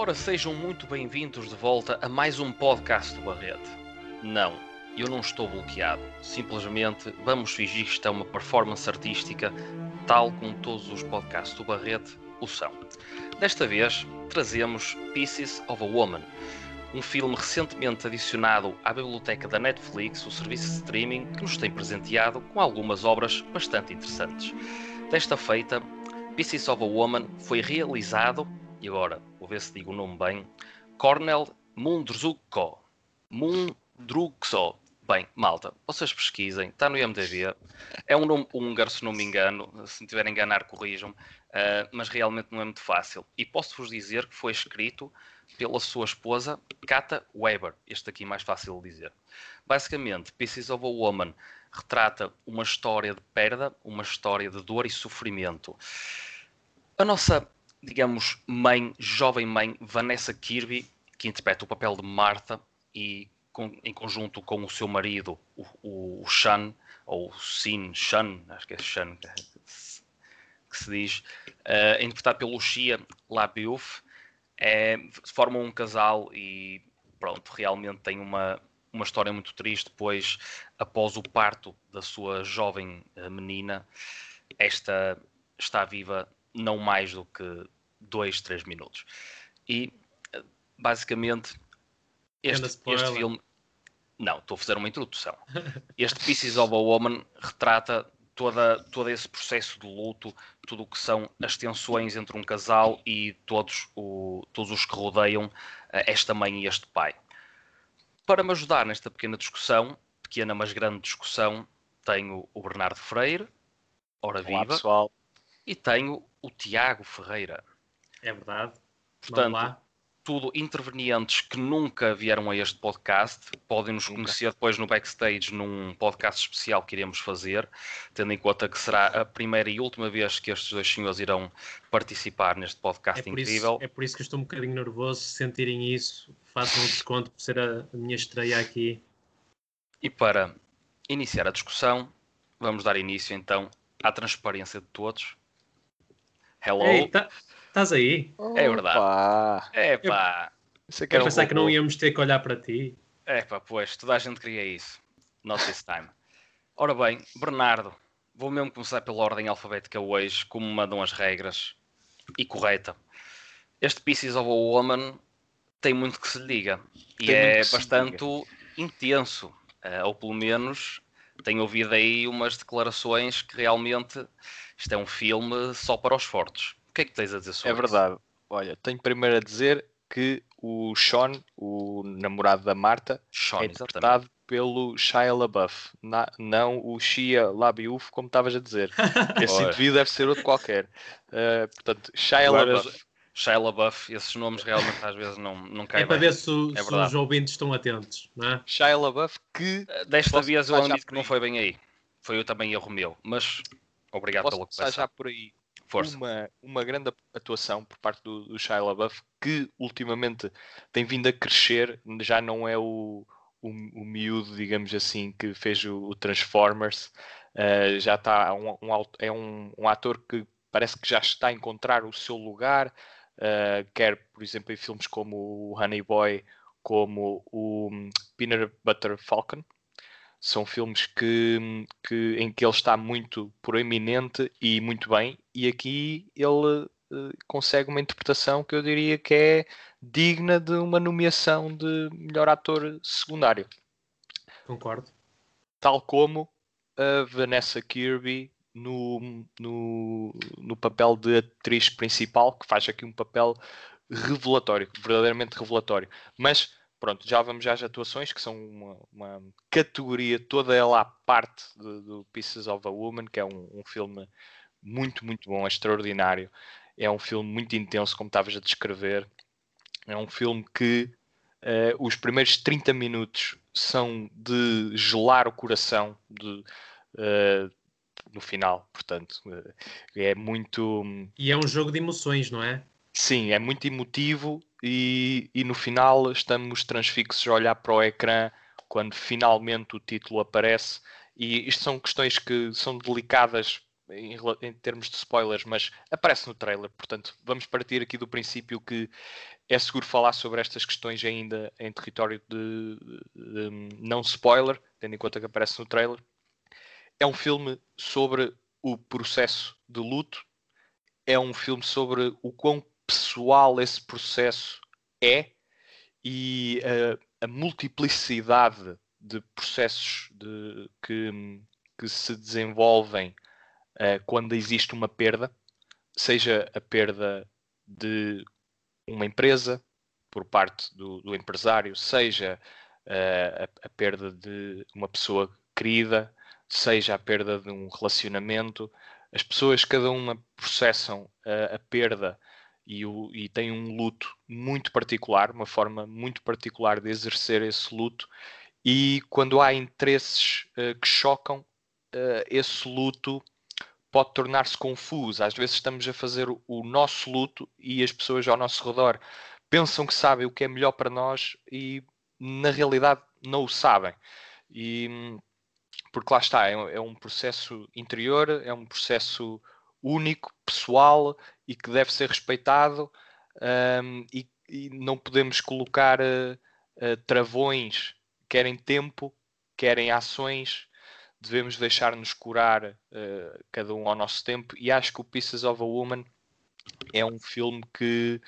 Ora, sejam muito bem-vindos de volta a mais um podcast do Barrete. Não, eu não estou bloqueado. Simplesmente vamos fingir que isto é uma performance artística, tal como todos os podcasts do Barrete o são. Desta vez, trazemos Pieces of a Woman, um filme recentemente adicionado à biblioteca da Netflix, o serviço de streaming, que nos tem presenteado com algumas obras bastante interessantes. Desta feita, Pieces of a Woman foi realizado, e agora vou ver se digo o nome bem, Cornel Mundrzuko. Mundruxo. Bem, malta, vocês pesquisem, está no IMDb. É um nome húngaro, se não me engano. Se me tiver enganar, corrijam. Uh, mas realmente não é muito fácil. E posso-vos dizer que foi escrito pela sua esposa, Kata Weber. Este aqui é mais fácil de dizer. Basicamente, Pieces of a Woman retrata uma história de perda, uma história de dor e sofrimento. A nossa, digamos, mãe, jovem mãe, Vanessa Kirby, que interpreta o papel de Martha e com, em conjunto com o seu marido, o, o Shan, ou Sin Shan, acho que é Shan que, que se diz, uh, interpretado pelo Shia Labiouf, é, formam um casal e pronto, realmente tem uma, uma história muito triste, pois após o parto da sua jovem uh, menina, esta está viva não mais do que 2, 3 minutos. E basicamente este, este filme. Não, estou a fazer uma introdução. Este Pieces of a Woman retrata toda, todo esse processo de luto, tudo o que são as tensões entre um casal e todos, o, todos os que rodeiam eh, esta mãe e este pai. Para me ajudar nesta pequena discussão, pequena mas grande discussão, tenho o Bernardo Freire, ora Olá, viva, pessoal. E tenho o Tiago Ferreira. É verdade. Portanto, tudo intervenientes que nunca vieram a este podcast. Podem nos Nunca. conhecer depois no backstage num podcast especial que iremos fazer, tendo em conta que será a primeira e última vez que estes dois senhores irão participar neste podcast É incrível. isso, é por isso que eu estou um bocadinho nervoso. Se sentirem isso, façam um desconto por ser a, a minha estreia aqui. E para iniciar a discussão, vamos dar início então à transparência de todos. Hello. Ei, tá- estás aí? É verdade. Opa! Aqui Quero era um pensar que não íamos ter que olhar para ti. epá, pois, toda a gente queria isso. Not this time. Ora bem, Bernardo, vou mesmo começar pela ordem alfabética hoje, como mandam as regras, e correta. Este Pieces of a Woman tem muito que se lhe diga, e Tem é bastante intenso, eh, ou pelo menos tenho ouvido aí umas declarações que realmente isto é um filme só para os fortes. O que é que tens a dizer sobre É isso? verdade. Olha, tenho primeiro a dizer que o Sean, o namorado da Marta, Sean, é exatamente. interpretado pelo Shia LaBeouf, na- não o Shia LaBeouf, como estavas a dizer. Esse indivíduo deve ser outro qualquer. Uh, portanto, Shia Agora, LaBeouf. Shia LaBeouf, esses nomes realmente às vezes não, não caem É para bem. ver se, É se os ouvintes estão atentos, não é? Shia LaBeouf que Eh, Desta vez eu admito que não foi bem aí. Foi eu também erro meu, mas obrigado posso pela começar já por aí. Força. uma, uma grande atuação por parte do, do Shia LaBeouf que ultimamente tem vindo a crescer, já não é o, o, o miúdo, digamos assim, que fez o, o Transformers, Uh, já está um, um é um, um ator que parece que já está a encontrar o seu lugar, uh, quer por exemplo em filmes como o Honey Boy, como o hum, Peanut Butter Falcon. São filmes que, que- em que ele está muito proeminente e muito bem, e aqui ele eh, consegue uma interpretação que eu diria que é digna de uma nomeação de melhor ator secundário, Concordo. tal como a Vanessa Kirby no, no, no papel de atriz principal, que faz aqui um papel revelatório, verdadeiramente revelatório. Mas pronto, já vamos às atuações, que são uma, uma categoria toda ela à parte do, do Pieces of a Woman, que é um, um filme muito, muito bom, é extraordinário. É um filme muito intenso, como estavas a descrever. É um filme que eh, os primeiros 30 minutos são de gelar o coração de, eh, no final, portanto, eh, é muito. E é um jogo de emoções, não é? Sim, é muito emotivo e, e no final estamos transfixos a olhar para o ecrã quando finalmente o título aparece. E isto são questões que são delicadas em, em, termos de spoilers, mas aparece no trailer, portanto, vamos partir aqui do princípio que é seguro falar sobre estas questões ainda em território de, de, de não spoiler, tendo em conta que aparece no trailer. É um filme sobre o processo de luto, é um filme sobre o quão pessoal esse processo é e a multiplicidade de processos de, que, que se desenvolvem uh, quando existe uma perda, seja a perda de uma empresa por parte do, do empresário, seja uh, a, a, perda de uma pessoa querida, seja a perda de um relacionamento. As pessoas, cada uma, processam uh, a perda e, o, e têm um luto muito particular, uma forma muito particular de exercer esse luto. E quando há interesses uh, que chocam, esse luto pode tornar-se confuso. Às vezes estamos a fazer o nosso luto e as pessoas ao nosso redor pensam que sabem o que é melhor para nós e na realidade não o sabem. E porque lá está, é, é um processo interior, é um processo único, pessoal e que deve ser respeitado um, e, e, não podemos colocar uh, uh, travões, querem tempo, querem ações. Devemos deixar-nos curar uh, cada um ao nosso tempo. E acho que o Pieces of a Woman é um filme que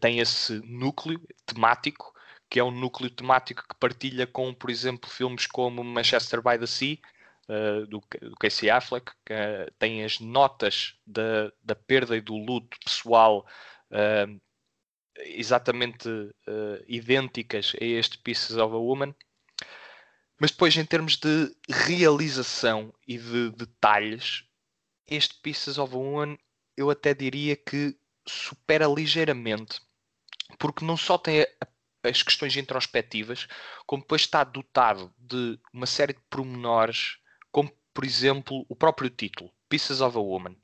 tem esse núcleo temático que é um núcleo temático que partilha com, por exemplo, filmes como Manchester by the Sea, uh, do, Casey Affleck, que uh, tem as notas da, da perda e do luto pessoal uh, exatamente idênticas a este Pieces of a Woman. Mas depois, em termos de realização e de detalhes, este Pieces of a Woman eu até diria que supera ligeiramente, porque não só tem a, as questões introspectivas, como depois está dotado de uma série de pormenores, como por exemplo o próprio título, Pieces of a Woman.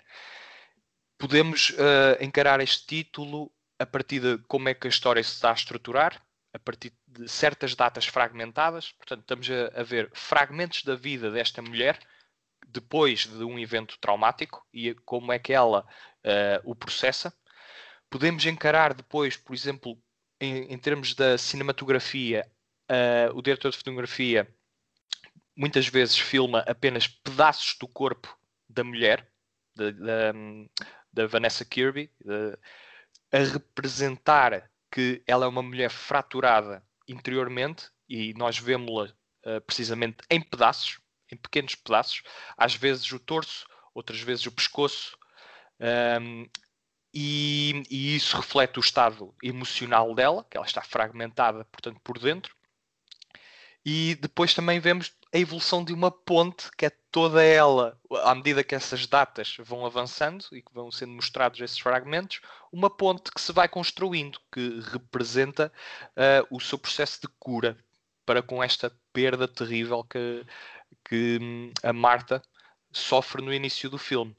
Podemos uh, encarar este título a partir de como é que a história se está a estruturar, a partir de certas datas fragmentadas. Portanto, estamos a, a ver fragmentos da vida desta mulher depois de um evento traumático e como é que ela uh, o processa. Podemos encarar depois, por exemplo, em, em termos da cinematografia, uh, o diretor de fotografia muitas vezes filma apenas pedaços do corpo da mulher, da, da, da Vanessa Kirby, de, a representar que ela é uma mulher fraturada interiormente e nós vemos-la uh, precisamente em pedaços, em pequenos pedaços, às vezes o torso, outras vezes o pescoço, um, e, e, isso reflete o estado emocional dela, que ela está fragmentada, portanto, por dentro. E depois também vemos a evolução de uma ponte que é toda ela, à medida que essas datas vão avançando e que vão sendo mostrados esses fragmentos, uma ponte que se vai construindo, que representa uh, o seu processo de cura para com esta perda terrível que, que hum, a Marta sofre no início do filme.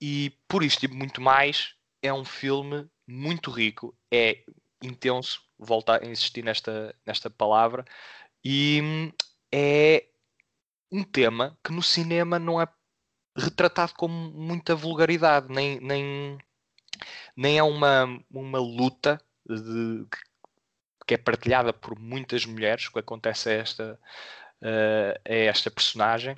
E por isto e muito mais, é um filme muito rico, é intenso, volto a insistir nesta, nesta palavra, e hum, é um tema que no cinema não é retratado com muita vulgaridade, nem, nem, nem é uma, uma luta de, que é partilhada por muitas mulheres, que acontece a esta, uh, a esta personagem.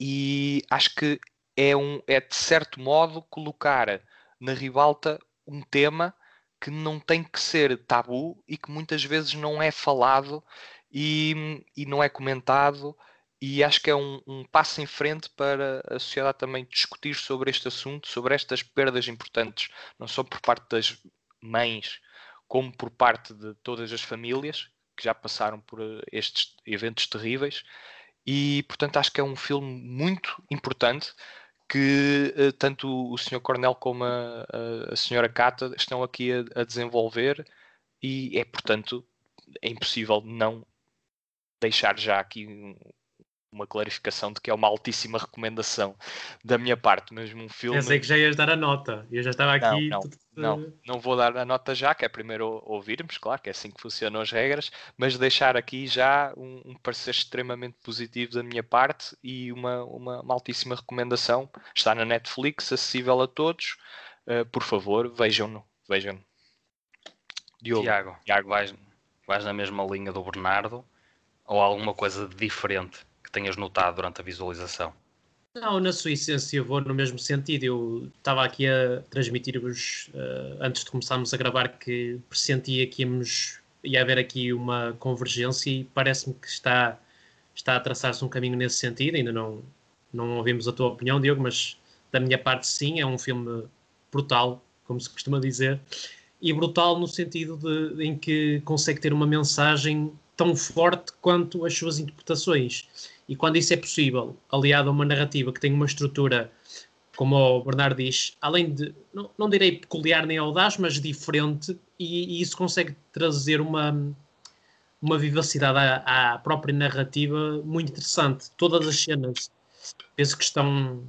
E acho que é, um, é de certo modo colocar na ribalta um tema que não tem que ser tabu e que muitas vezes não é falado e, e não é comentado e acho que é um, um, passo em frente para a sociedade também discutir sobre este assunto, sobre estas perdas importantes, não só por parte das mães, como por parte de todas as famílias que já passaram por eh, estes eventos terríveis. E, portanto, acho que é um filme muito importante que uh, tanto o Sr. Cornel como a, a, a Sra. Cata estão aqui a, a desenvolver e é, portanto, é impossível não deixar já aqui uma clarificação de que é uma altíssima recomendação da minha parte, mesmo um filme. Pensei que já ias dar a nota, eu já estava aqui. Não, não, não, não vou dar a nota já, que é primeiro ouvirmos, claro, que é assim que funcionam as regras, mas deixar aqui já um, um parecer extremamente positivo da minha parte e uma, uma, uma altíssima recomendação. Está na Netflix, acessível a todos. Uh, por favor, vejam-no. Vejam-no. Diogo, Tiago, Tiago vais, vais na mesma linha do Bernardo ou alguma coisa diferente que tenhas notado durante a visualização? Não, na sua essência vou no mesmo sentido. Eu estava aqui a transmitir-vos uh, antes de começarmos a gravar que pressentia que íamos, ia haver aqui uma convergência e parece-me que está, está a traçar-se um caminho nesse sentido. Ainda não, não ouvimos a tua opinião, Diogo, mas da minha parte sim, é um filme brutal, como se costuma dizer, e brutal no sentido de, em que consegue ter uma mensagem tão forte quanto as suas interpretações. E quando isso é possível, aliado a uma narrativa que tem uma estrutura, como o Bernardo diz, além de, não, não direi peculiar nem audaz, mas diferente, e, e isso consegue trazer uma, uma vivacidade à, à, própria narrativa muito interessante. Todas as cenas penso que estão,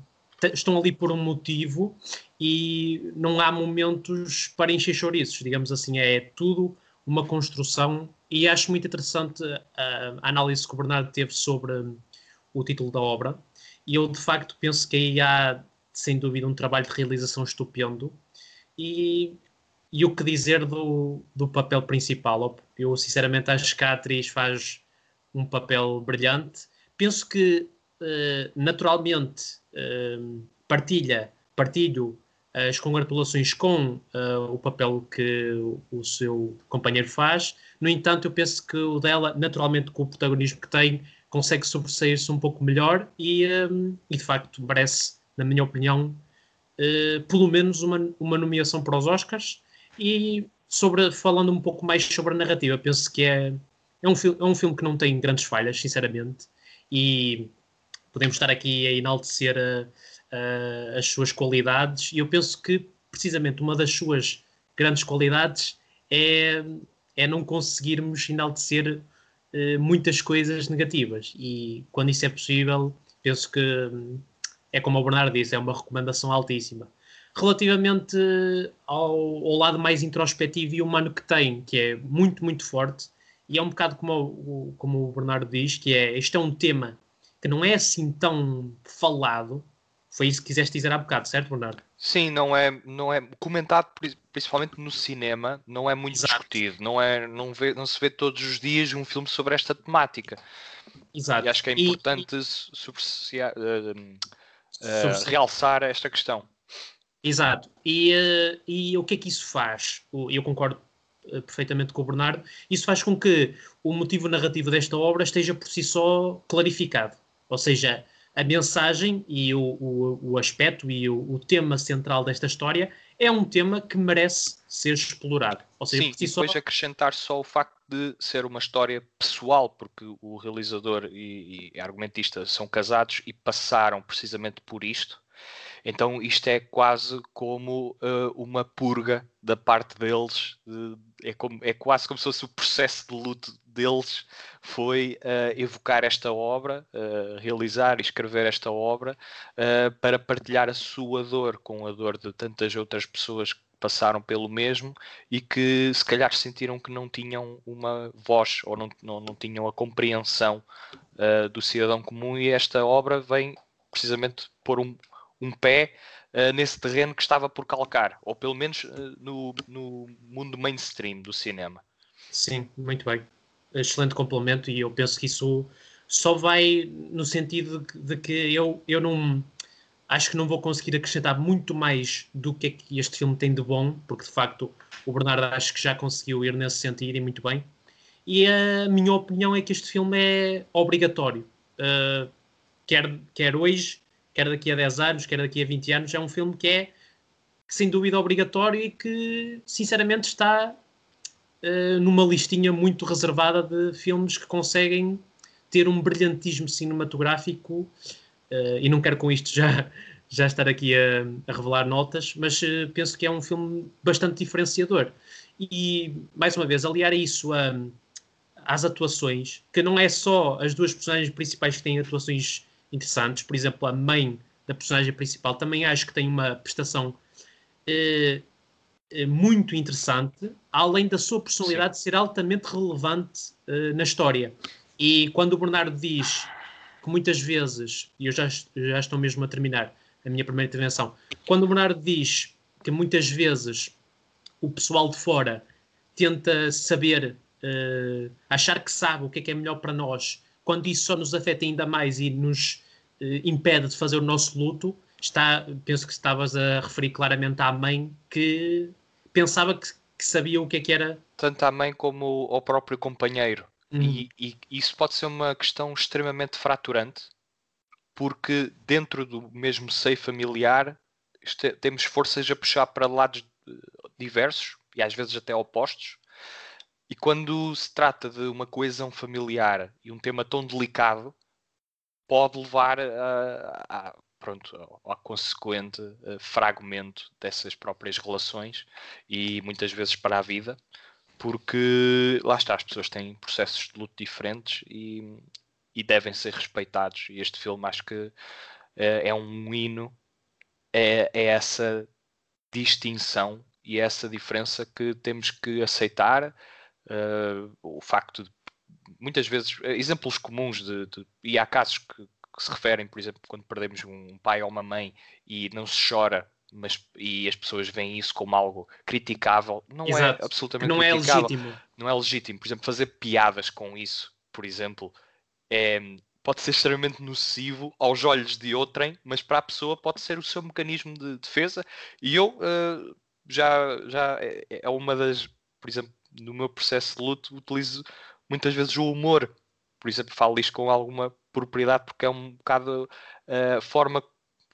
estão ali por um motivo e não há momentos para encher chouriços, digamos assim, é tudo uma construção e acho muito interessante a, a análise que o Bernardo teve sobre o título da obra. E eu de facto penso que aí há sem dúvida um trabalho de realização estupendo. E, e o que dizer do, do papel principal? Eu sinceramente acho que a atriz faz um papel brilhante. Penso que uh, naturalmente uh, partilha partilho as congratulações com uh, o papel que o seu companheiro faz. No entanto, eu penso que o dela, naturalmente, com o protagonismo que tem, consegue sobressair-se um pouco melhor e, um, e, de facto, merece, na minha opinião, uh, pelo menos uma, uma nomeação para os Oscars. E sobre, falando um pouco mais sobre a narrativa, penso que é, é, um, é um filme que não tem grandes falhas, sinceramente, e podemos estar aqui a enaltecer a uh, as suas qualidades, e eu penso que precisamente uma das suas grandes qualidades é, é não conseguirmos enaltecer uh, muitas coisas negativas, e quando isso é possível, penso que é como o Bernardo disse, é uma recomendação altíssima. Relativamente ao, ao, lado mais introspectivo e humano que tem, que é muito, muito forte, e é um bocado como o, como o Bernardo diz, que é, este é um tema que não é assim tão falado, foi isso que quiseste dizer há bocado, certo, Bernardo? Sim, não é, não é comentado principalmente no cinema, não é muito Exato. discutido, não é, não, vê, não se vê todos os dias um filme sobre esta temática. Exato. E acho que é importante e, uh, uh, realçar esta questão. Exato. E, uh, e o que é que isso faz? Eu concordo perfeitamente com o Bernardo. Isso faz com que o motivo narrativo desta obra esteja por si só clarificado. Ou seja, a mensagem e o, o, o aspecto e o, o, tema central desta história é um tema que merece ser explorado. Ou seja, Sim, e depois só... acrescentar só o facto de ser uma história pessoal, porque o realizador e, e argumentista são casados e passaram precisamente por isto. Então isto é quase como uh, uma purga da parte deles, uh, é, como, é quase como se fosse o processo de luto deles foi uh, evocar esta obra, realizar e escrever esta obra para partilhar a sua dor com a dor de tantas outras pessoas que passaram pelo mesmo e que se calhar sentiram que não tinham uma voz ou não, não, não tinham a compreensão do cidadão comum e esta obra vem precisamente pôr um, um pé uh, nesse terreno que estava por calcar, ou pelo menos uh, no, no mundo mainstream do cinema. Sim, muito bem. Excelente complemento, e eu penso que isso só vai no sentido de, de que eu, eu não acho que não vou conseguir acrescentar muito mais do que é que este filme tem de bom, porque de facto o Bernardo acho que já conseguiu ir nesse sentido e muito bem. E a minha opinião é que este filme é obrigatório. Uh, quer, quer hoje, quer daqui a 10 anos, quer daqui a 20 anos, é um filme que é que, sem dúvida obrigatório e que sinceramente está uh, numa listinha muito reservada de filmes que conseguem ter um brilhantismo cinematográfico uh, e não quero com isto já, já estar aqui a, a revelar notas, mas uh, penso que é um filme bastante diferenciador. E, mais uma vez, aliar isso a, às atuações, que não é só as duas personagens principais que têm atuações interessantes, por exemplo, a mãe da personagem principal também acho que tem uma prestação eh, eh muito interessante, além da sua personalidade Sim. ser altamente relevante eh, na história. E quando o Bernardo diz que muitas vezes, e eu já, já estou mesmo a terminar a minha primeira intervenção, quando o Bernardo diz que muitas vezes o pessoal de fora tenta saber, uh, achar que sabe o que é que é melhor para nós, quando isso só nos afeta ainda mais e nos uh, impede de fazer o nosso luto, está, penso que estavas a referir claramente à mãe que pensava que, que sabia o que é que era. Tanto à mãe como ao próprio companheiro. Uhum. E, e, isso pode ser uma questão extremamente fraturante, porque dentro do mesmo seio familiar temos forças a puxar para lados eh, diversos e às vezes até opostos. E quando se trata de uma coesão familiar e um tema tão delicado, pode levar a, a pronto, ao, consequente uh, fragmento dessas próprias relações e muitas vezes para a vida, porque lá está, as pessoas têm processos de luto diferentes e, e devem ser respeitados. E este filme acho que uh, é um hino é, é essa distinção e é essa diferença que temos que aceitar. Uh, o facto de muitas vezes exemplos comuns de, de e há casos que, que, se referem, por exemplo, quando perdemos um pai ou uma mãe e não se chora, mas e as pessoas veem isso como algo criticável, não é Exato. é absolutamente não é legítimo. Não é legítimo. Por exemplo, fazer piadas com isso, por exemplo, é, pode ser extremamente nocivo aos olhos de outrem, mas para a pessoa pode ser o seu mecanismo de defesa. E eu uh, já, já é, é uma das, por exemplo, no meu processo de luto, utilizo muitas vezes o humor. Por exemplo, falo isto com alguma propriedade, porque é um bocado eh, a forma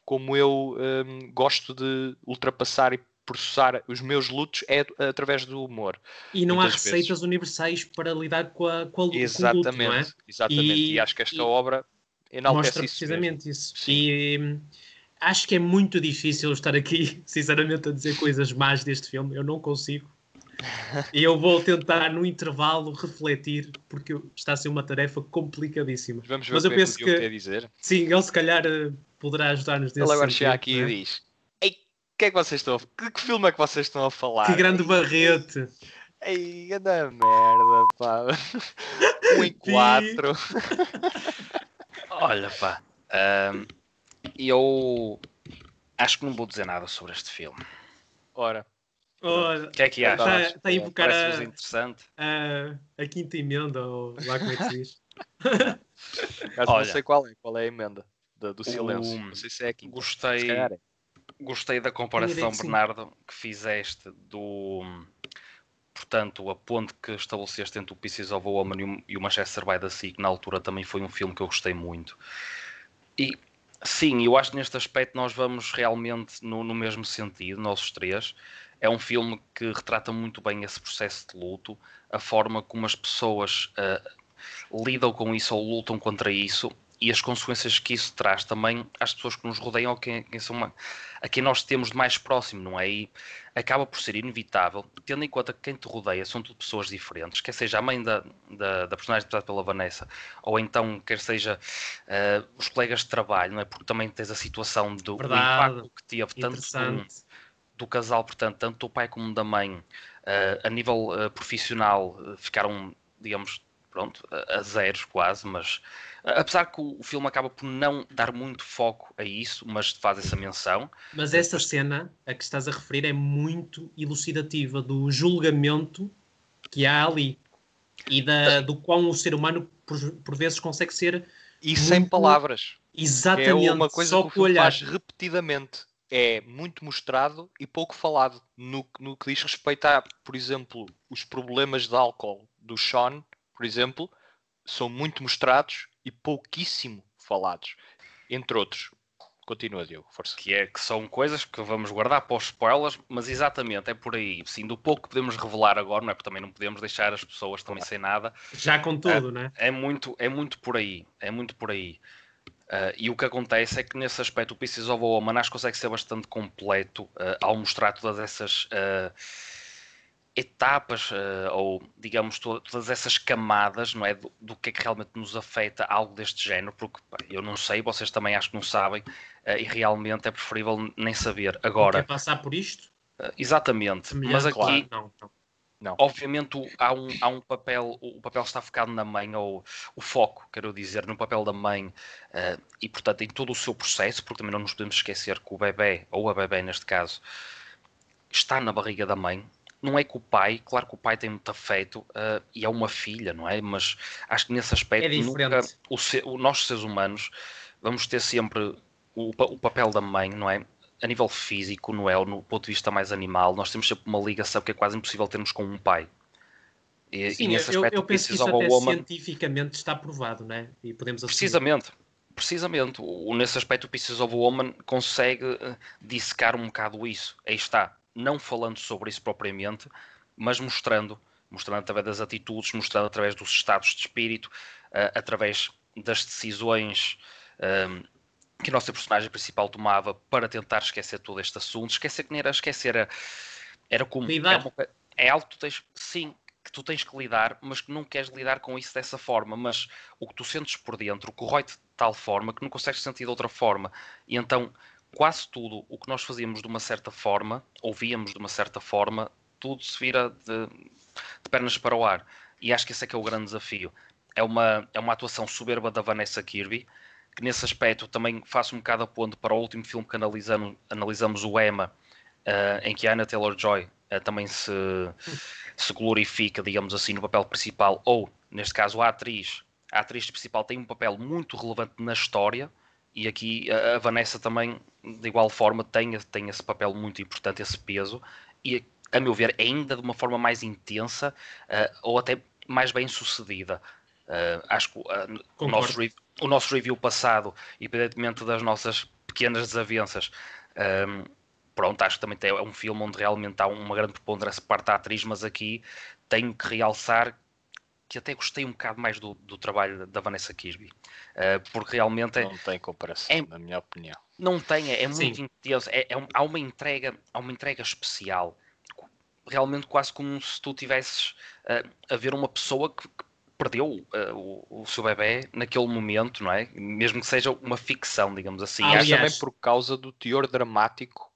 como eu um, ehm, gosto de ultrapassar e processar os meus lutos é através do humor. E não há receitas vezes. universais para lidar com a com a, Exatamente, com o luto, é? exatamente. E, e, acho que esta obra mostra precisamente isso. isso. E hum, acho que é muito difícil estar aqui, sinceramente, a dizer coisas más deste filme. Eu não consigo. E eu vou tentar, no intervalo, refletir, porque está a ser uma tarefa complicadíssima. Vamos ver Mas eu é penso que, que dizer. Sim, ele se calhar eh, poderá ajudar-nos Ele agora chega aqui né? e diz: que é que vocês estão a... que, que filme é que vocês estão a falar? Que grande barrete! Ei, anda merda, pá. um em quatro. Olha, pá. Um, eu acho que não vou dizer nada sobre este filme. Ora. O que é que achas? Está, está a invocar a, interessante. A, a quinta emenda, ou lá como é que se diz. Olha, não sei qual é, qual é a emenda do, do silêncio. não sei se é a quinta. Gostei, é. Gostei da comparação, Bernardo, que fizeste do. Portanto, a ponte que estabeleceste entre o Pieces of a Woman e o Manchester by the Sea, que na altura também foi um filme que eu gostei muito. E sim, eu acho que neste aspecto nós vamos realmente no, no mesmo sentido, nós os três. É um filme que retrata muito bem esse processo de luto, a forma como as pessoas uh, lidam com isso ou lutam contra isso e as consequências que isso traz também às pessoas que nos rodeiam ou quem, quem são a quem nós temos de mais próximo, não é? E acaba por ser inevitável, tendo em conta que quem te rodeia são tudo pessoas diferentes, quer seja a mãe da, da, da personagem interpretada pela Vanessa, ou então quer seja uh, os colegas de trabalho, não é? Porque também tens a situação do, do impacto que teve tanto do, casal, portanto, tanto do pai como da mãe, uh, a nível uh, profissional, ficaram, digamos, pronto, a, a zeros quase, mas Apesar que o filme acaba por não dar muito foco a isso, mas faz essa menção. Mas essa cena a que estás a referir é muito elucidativa do julgamento que há ali e da, do quão o ser humano por, por vezes consegue ser. E muito... sem palavras. Exatamente. É uma coisa só que o olhar. faz repetidamente. É muito mostrado e pouco falado no, no que diz respeito a, por exemplo, os problemas de álcool do Sean, por exemplo, são muito mostrados e pouquíssimo falados. Entre outros. Continua, Diogo, força. Que, é, que são coisas que vamos guardar para os spoilers, mas exatamente, é por aí. Sim, do pouco que podemos revelar agora, não é? Porque também não podemos deixar as pessoas também sem nada. Já com tudo, é, né? É muito, é muito por aí. É muito por aí. Uh, e o que acontece é que nesse aspecto o Pieces of a Woman acho que consegue ser bastante completo uh, ao mostrar todas essas uh, etapas ou digamos todas essas camadas não é do, do, que é que realmente nos afeta algo deste género porque pá, eu não sei vocês também acho que não sabem e realmente é preferível nem saber agora quer passar por isto exatamente mas aqui claro. não, não. Não. Obviamente há um, há um papel, o papel está focado na mãe, ou o foco, quero dizer, no papel da mãe, uh, e portanto em todo o seu processo, porque também não nos podemos esquecer que o bebê, ou a bebê neste caso, está na barriga da mãe. Não é que o pai, claro que o pai tem muito afeto uh, e é uma filha, não é? Mas acho que nesse aspecto, é nunca, o, o, nós seres humanos vamos ter sempre o, o papel da mãe, não é? A nível físico, é? no ponto de vista mais animal, nós temos sempre uma ligação que é quase impossível termos com um pai. E, Sim, e nesse aspecto, eu, eu penso que isso até woman... cientificamente está provado, né? E podemos assumir. Precisamente, precisamente. O, nesse aspecto, o Pieces of a Woman consegue uh, dissecar um bocado isso. Aí está, não falando sobre isso propriamente, mas mostrando, mostrando através das atitudes, mostrando através dos estados de espírito, uh, através das decisões uh, que a nossa personagem principal tomava para tentar esquecer todo este assunto. Esquecer que nem era esquecer, era, era como. Lidar. É, uma, é algo que tu tens, sim, que tu tens que lidar, mas que não queres lidar com isso dessa forma. Mas o que tu sentes por dentro corrói-te de tal forma que não consegues sentir de outra forma. E então, quase tudo o que nós fazíamos de uma certa forma, ouvíamos de uma certa forma, tudo se vira de, de pernas para o ar. E acho que esse é que é o grande desafio. É uma, é uma atuação soberba da Vanessa Kirby que nesse aspecto também faço um bocado a ponto para o último filme que analisamos, analisamos o Emma, uh, em que a Anna Taylor-Joy uh, também se, se glorifica, digamos assim, no papel principal, ou, neste caso, a atriz. A atriz principal tem um papel muito relevante na história, e aqui a, a Vanessa também, de igual forma, tem, tem esse papel muito importante, esse peso, e, a meu ver, ainda de uma forma mais intensa, uh, ou até mais bem sucedida. acho que o nosso, o nosso review passado, independentemente das nossas pequenas desavenças, um, pronto, acho que também é um filme onde realmente há uma grande preponderância parte da atriz, mas aqui tenho que realçar que até gostei um bocado mais do, do trabalho da Vanessa Kirby, uh, porque realmente não tem comparação, é, na minha opinião. Não tem, é, é muito intenso, é, é há uma entrega, há uma entrega especial, realmente quase como se tu tivesses uh, a ver uma pessoa que, que perdeu uh, o, o, seu bebê naquele momento, não é? Mesmo que seja uma ficção, digamos assim. Aliás, Acho também por causa do teor dramático.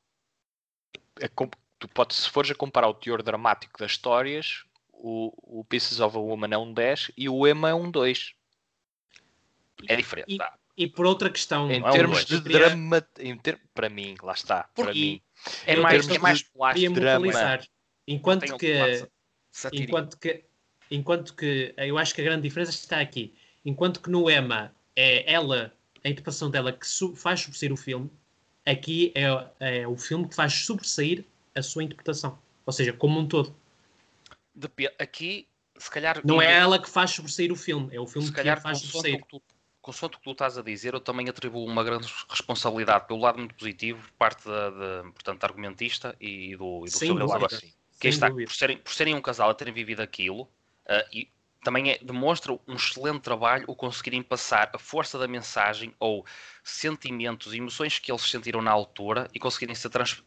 É, tu podes, se fores a comparar o teor dramático das histórias, o, o Pieces of a Woman é um 10 e o Emma é um 2. É diferente. E, tá. e por outra questão, em termos de drama, em ter... para mim, lá está. Para mim, é mais, é mais plástico. Enquanto que, enquanto que Enquanto que eu acho que a grande diferença está aqui. Enquanto que no Emma é ela, a interpretação dela que faz sobressair o filme, aqui é, é o filme que faz sobressair a sua interpretação. Ou seja, como um todo. Aqui, se calhar. Não é ela que faz sobressair o filme, é o filme se calhar, que faz sobressair. Com consoante o que tu estás a dizer, eu também atribuo uma grande responsabilidade pelo lado muito positivo por parte da, portanto, argumentista e do, e do seu lado. Que está, por serem, por serem um casal a terem vivido aquilo, Uh, e também é, demonstra um excelente trabalho o conseguirem passar a força da mensagem ou sentimentos e emoções que eles sentiram na altura e conseguirem se trans,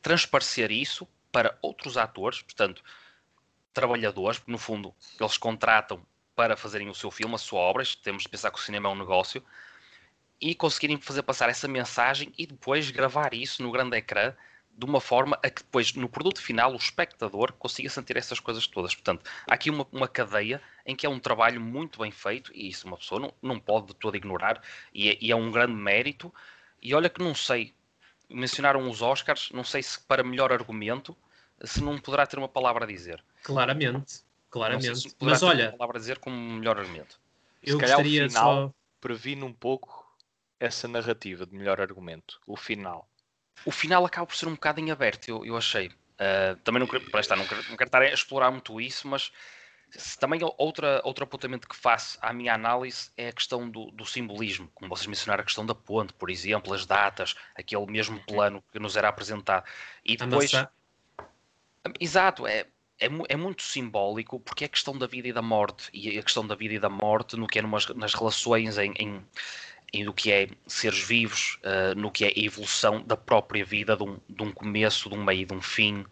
transparecer isso para outros atores, portanto, trabalhadores, porque no fundo eles contratam para fazerem o seu filme, a sua obra, temos de pensar que o cinema é um negócio, e conseguirem fazer passar essa mensagem e depois gravar isso no grande ecrã de uma forma a que depois, no produto final, o espectador consiga sentir essas coisas todas. Portanto, há aqui uma, uma cadeia em que é um trabalho muito bem feito e isso uma pessoa não, não pode de todo ignorar e é, e é um grande mérito. E olha que não sei, mencionaram os Oscars, não sei se para melhor argumento, se não poderá ter uma palavra a dizer. Claramente, claramente. Se Mas olha, uma palavra a dizer como melhor argumento. Eu se gostaria o final só... previne um pouco essa narrativa de melhor argumento, o final o final acaba por ser um bocado em aberto, eu, eu achei. Uh, também não quero, estar, não, quero, não quero estar a explorar muito isso, mas também outra, outro apontamento que faço à minha análise é a questão do, do, simbolismo, como vocês mencionaram a questão da ponte, por exemplo, as datas, aquele mesmo uhum. plano que nos era apresentado. E depois. Exato, é, é, é, muito simbólico porque é a questão da vida e da morte, e a questão da vida e da morte no que é numas, nas relações em, em e do que é seres vivos, uh, no que é a evolução da própria vida, de um, de um, começo, de um meio, de um fim.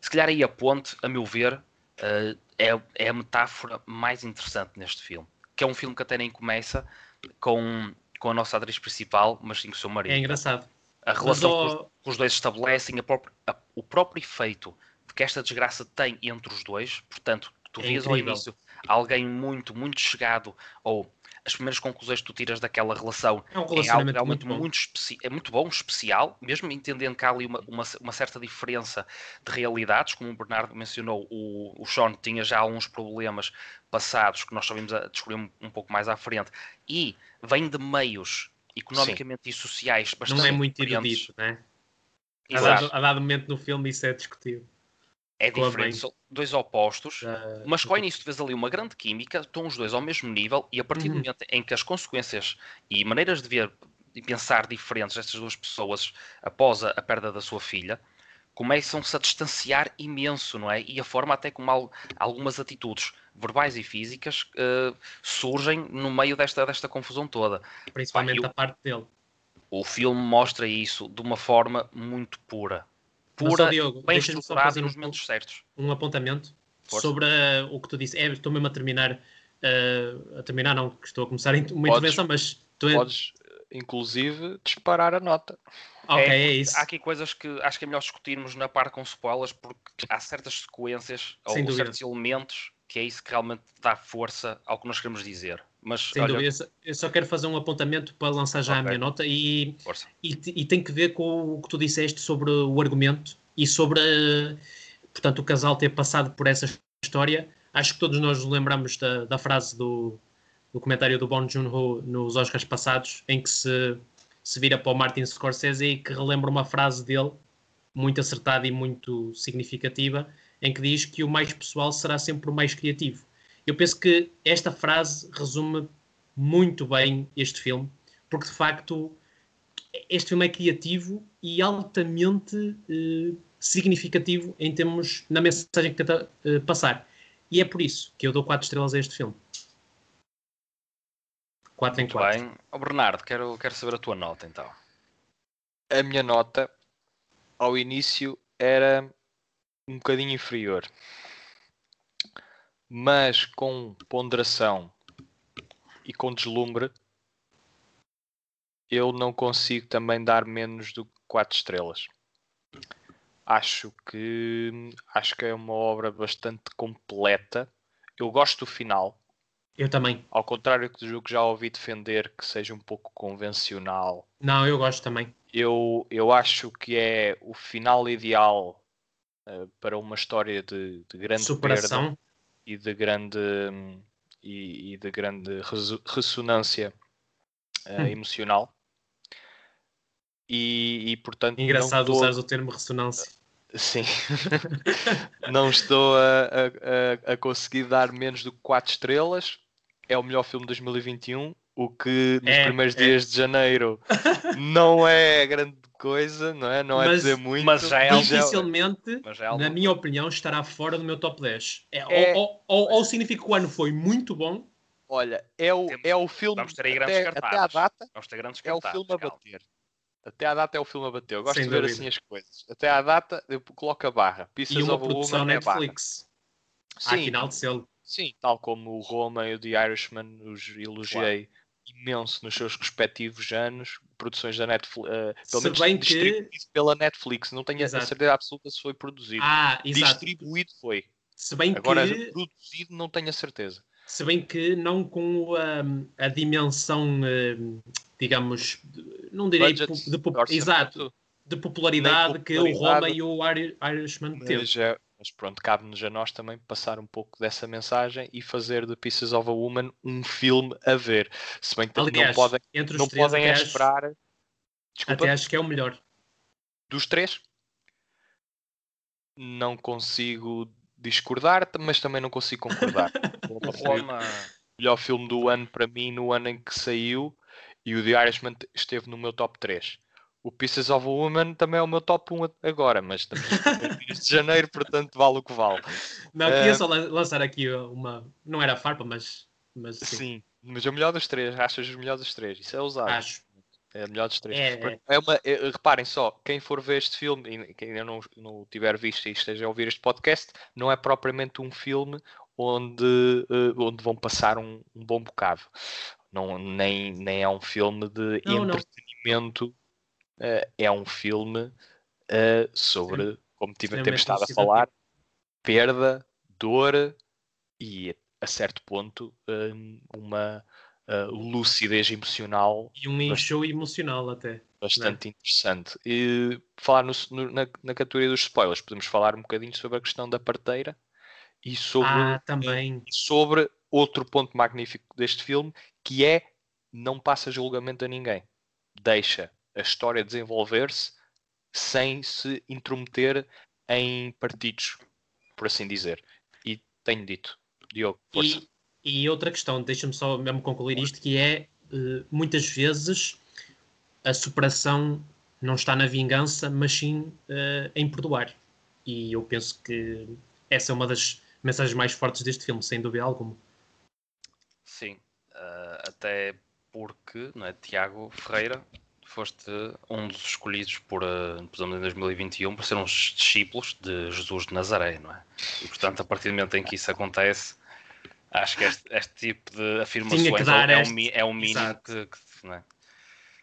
Se calhar aí a ponte, a meu ver, uh, é, é a metáfora mais interessante neste filme. Que é um filme que até nem começa com, com a nossa atriz principal, mas sim com o seu marido. É engraçado. A relação mas, que, os, que, os, dois estabelecem, a própria, a, o próprio efeito que esta desgraça tem entre os dois, portanto, tu é vias ao início alguém muito, muito chegado, ou as primeiras conclusões que tu tiras daquela relação é, um relacionamento é algo muito, muito, muito, é muito bom, especial, mesmo entendendo que há ali uma, uma, uma, certa diferença de realidades, como o Bernardo mencionou, o, o Sean tinha já alguns problemas passados que nós só vimos a descobrir um, um pouco mais à frente, e vem de meios economicamente Sim. e sociais bastante Não é muito erudito, né? A dado, a dado momento no filme isso é discutido. É diferente, dois opostos, uh, mas com o início tu vês ali uma grande química, estão os dois ao mesmo nível e a partir uhum. do momento em que as consequências e maneiras de ver e pensar diferentes destas duas pessoas após a, a perda da sua filha, começam-se a distanciar imenso, não é? E a forma até como algumas atitudes verbais e físicas uh, surgem no meio desta, desta confusão toda. Principalmente Pá, a parte dele. O filme mostra isso de uma forma muito pura pura, Diogo, bem estruturada nos momentos certos. Um apontamento Força. sobre uh, o que tu disse. É, estou mesmo a terminar, uh, a terminar não, que estou a começar uma podes, intervenção, mas tu podes, inclusive, disparar a nota. Ok, é, é, isso. Há aqui coisas que acho que é melhor discutirmos na parte com spoilers, porque há certas sequências Sem ou dúvida. certos elementos que é isso que realmente dá força ao que nós queremos dizer. Mas, Sem olha... dúvida, eu só quero fazer um apontamento para lançar já okay. a minha nota e, e, e, tem que ver com o que tu disseste sobre o argumento e sobre, portanto, o casal ter passado por essa história. Acho que todos nós nos lembramos da, da frase do, do comentário do Bon Joon-ho nos Oscars passados, em que se, se vira para o Martin Scorsese e que relembra uma frase dele muito acertada e muito significativa, em que diz que o mais pessoal será sempre o mais criativo. Eu penso que esta frase resume muito bem este filme, porque de facto este filme é criativo e altamente eh, significativo em termos na mensagem que tenta eh, passar. E é por isso que eu dou 4 estrelas a este filme. 4 em 4. Bem, oh, Bernardo, quero, quero saber a tua nota então. A minha nota ao início era um bocadinho inferior mas com ponderação e com deslumbre, eu não consigo também dar menos do que 4 estrelas. Acho que acho que é uma obra bastante completa. Eu gosto do final. Eu também. Ao contrário do que já ouvi defender que seja um pouco convencional. Não, eu gosto também. Eu, eu acho que é o final ideal uh, para uma história de, de grande Superação. perda e de grande e, e de grande ressonância uh, hum. emocional. E, e portanto. Engraçado estou... usares o termo ressonância. Sim, não estou a, a, a, conseguir dar menos do que 4 estrelas. É o melhor filme de 2021, o que nos é, primeiros é. dias de janeiro não é grande coisa, não é? Não é mas, dizer muito. Mas já é dificilmente, mas já é na minha opinião, estará fora do meu top 10. É, é... Ou, ou, ou, significa que o ano foi muito bom. Olha, é o, Temos, é o filme. Vamos ter aí grandes até, até à data. Vamos ter grandes é o filme a bater. Até à data é o filme a bater. Eu gosto Sem de ver dúvida. assim as coisas. Até à data eu coloco a barra. Pieces e uma produção Netflix. Sim, à final de selo. Sim, tal como o Roma e o The Irishman os elogiei. Claro imenso nos seus respectivos anos, produções da Netflix, uh, pelo menos bem que... pela Netflix, não tenho exato. a certeza absoluta se foi produzido. Ah, Distribuído foi. Se bem Agora, que... produzido não tenho a certeza. Se bem que não com a, a dimensão, digamos, não direi de, de, exato, de popularidade, popularidade, que o Roma e o Irishman teve. Mas pronto, cabe-nos a nós também passar um pouco dessa mensagem e fazer de Pieces of a Woman um filme a ver. Se bem que Aliás, não podem, entre os não três, podem esperar. Acho, Desculpa, até acho que é o melhor. Dos três? Não consigo discordar, mas também não consigo concordar. o Roma, melhor filme do ano para mim no ano em que saiu e o The Irishman esteve no meu top 3. O Pieces of a Woman também é o meu top 1 agora, mas estamos de janeiro, portanto vale o que vale. Não, queria uh, só lançar aqui uma. Não era farpa, mas. mas sim. sim. mas é o melhor dos três. Achas o melhor dos três? Isso é usado. Acho. É a melhor dos três. É, Porque é uma, é- reparem só, quem for ver este filme e quem ainda não, não tiver visto e esteja a ouvir este podcast, não é propriamente um filme onde, eh, onde vão passar um, um bom bocado. Não, nem, nem é um filme de Não, não. Eh, é um filme eh, sobre, como tive, temos estado a falar, perda, dor e a certo ponto hum, uma uh, lucidez emocional E um enxow emocional até. bastante interessante. E falar no- no- na, na categoria dos spoilers, podemos falar um bocadinho sobre a questão da parteira e sobre, Ah, também. e sobre outro ponto magnífico deste filme, que é não passa julgamento a ninguém. Deixa a história desenvolver-se sem se intrometer em partidos, por assim dizer. E tenho dito. Diogo, força. E, e outra questão, deixa-me só mesmo concluir isto, que é eh, muitas vezes a superação não está na vingança, mas sim eh, em perdoar. E eu penso que essa é uma das mensagens mais fortes deste filme, sem dúvida alguma. Sim, ah, até porque, não é, Tiago Ferreira, foste um dos escolhidos por, ah, por em 2021 por ser uns discípulos de Jesus de Nazaré, não é? E portanto, a partir do momento em que isso acontece, acho que este, este tipo de afirmações é, um, este- mi- é um mínimo que, que, não é?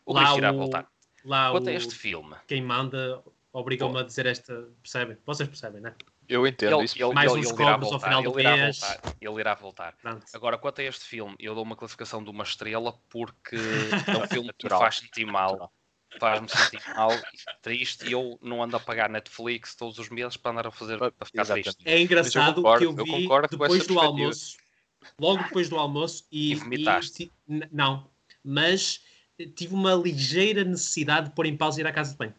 O Lá irá o- voltar. Lá Quanto a o- este filme, quem manda obrigou-me a dizer esta. Percebem? Vocês percebem, né? Eu entendo ele, isso. ele, Mais ele, uns ele ao voltar, final do ele irá mês. voltar, ele irá voltar. Pronto. Agora, quanto a este filme, eu dou uma classificação de uma estrela porque é um filme que faz sentir mal. Faz-me sentir mal, triste, e eu não ando a pagar Netflix todos os meses para andar a fazer para ficar Exatamente. triste. É engraçado concordo, que eu eu vi concordo com depois do almoço, logo depois do almoço, e, E vomitaste. e- não, mas tive uma ligeira necessidade de pôr em pausa e ir à casa de banho.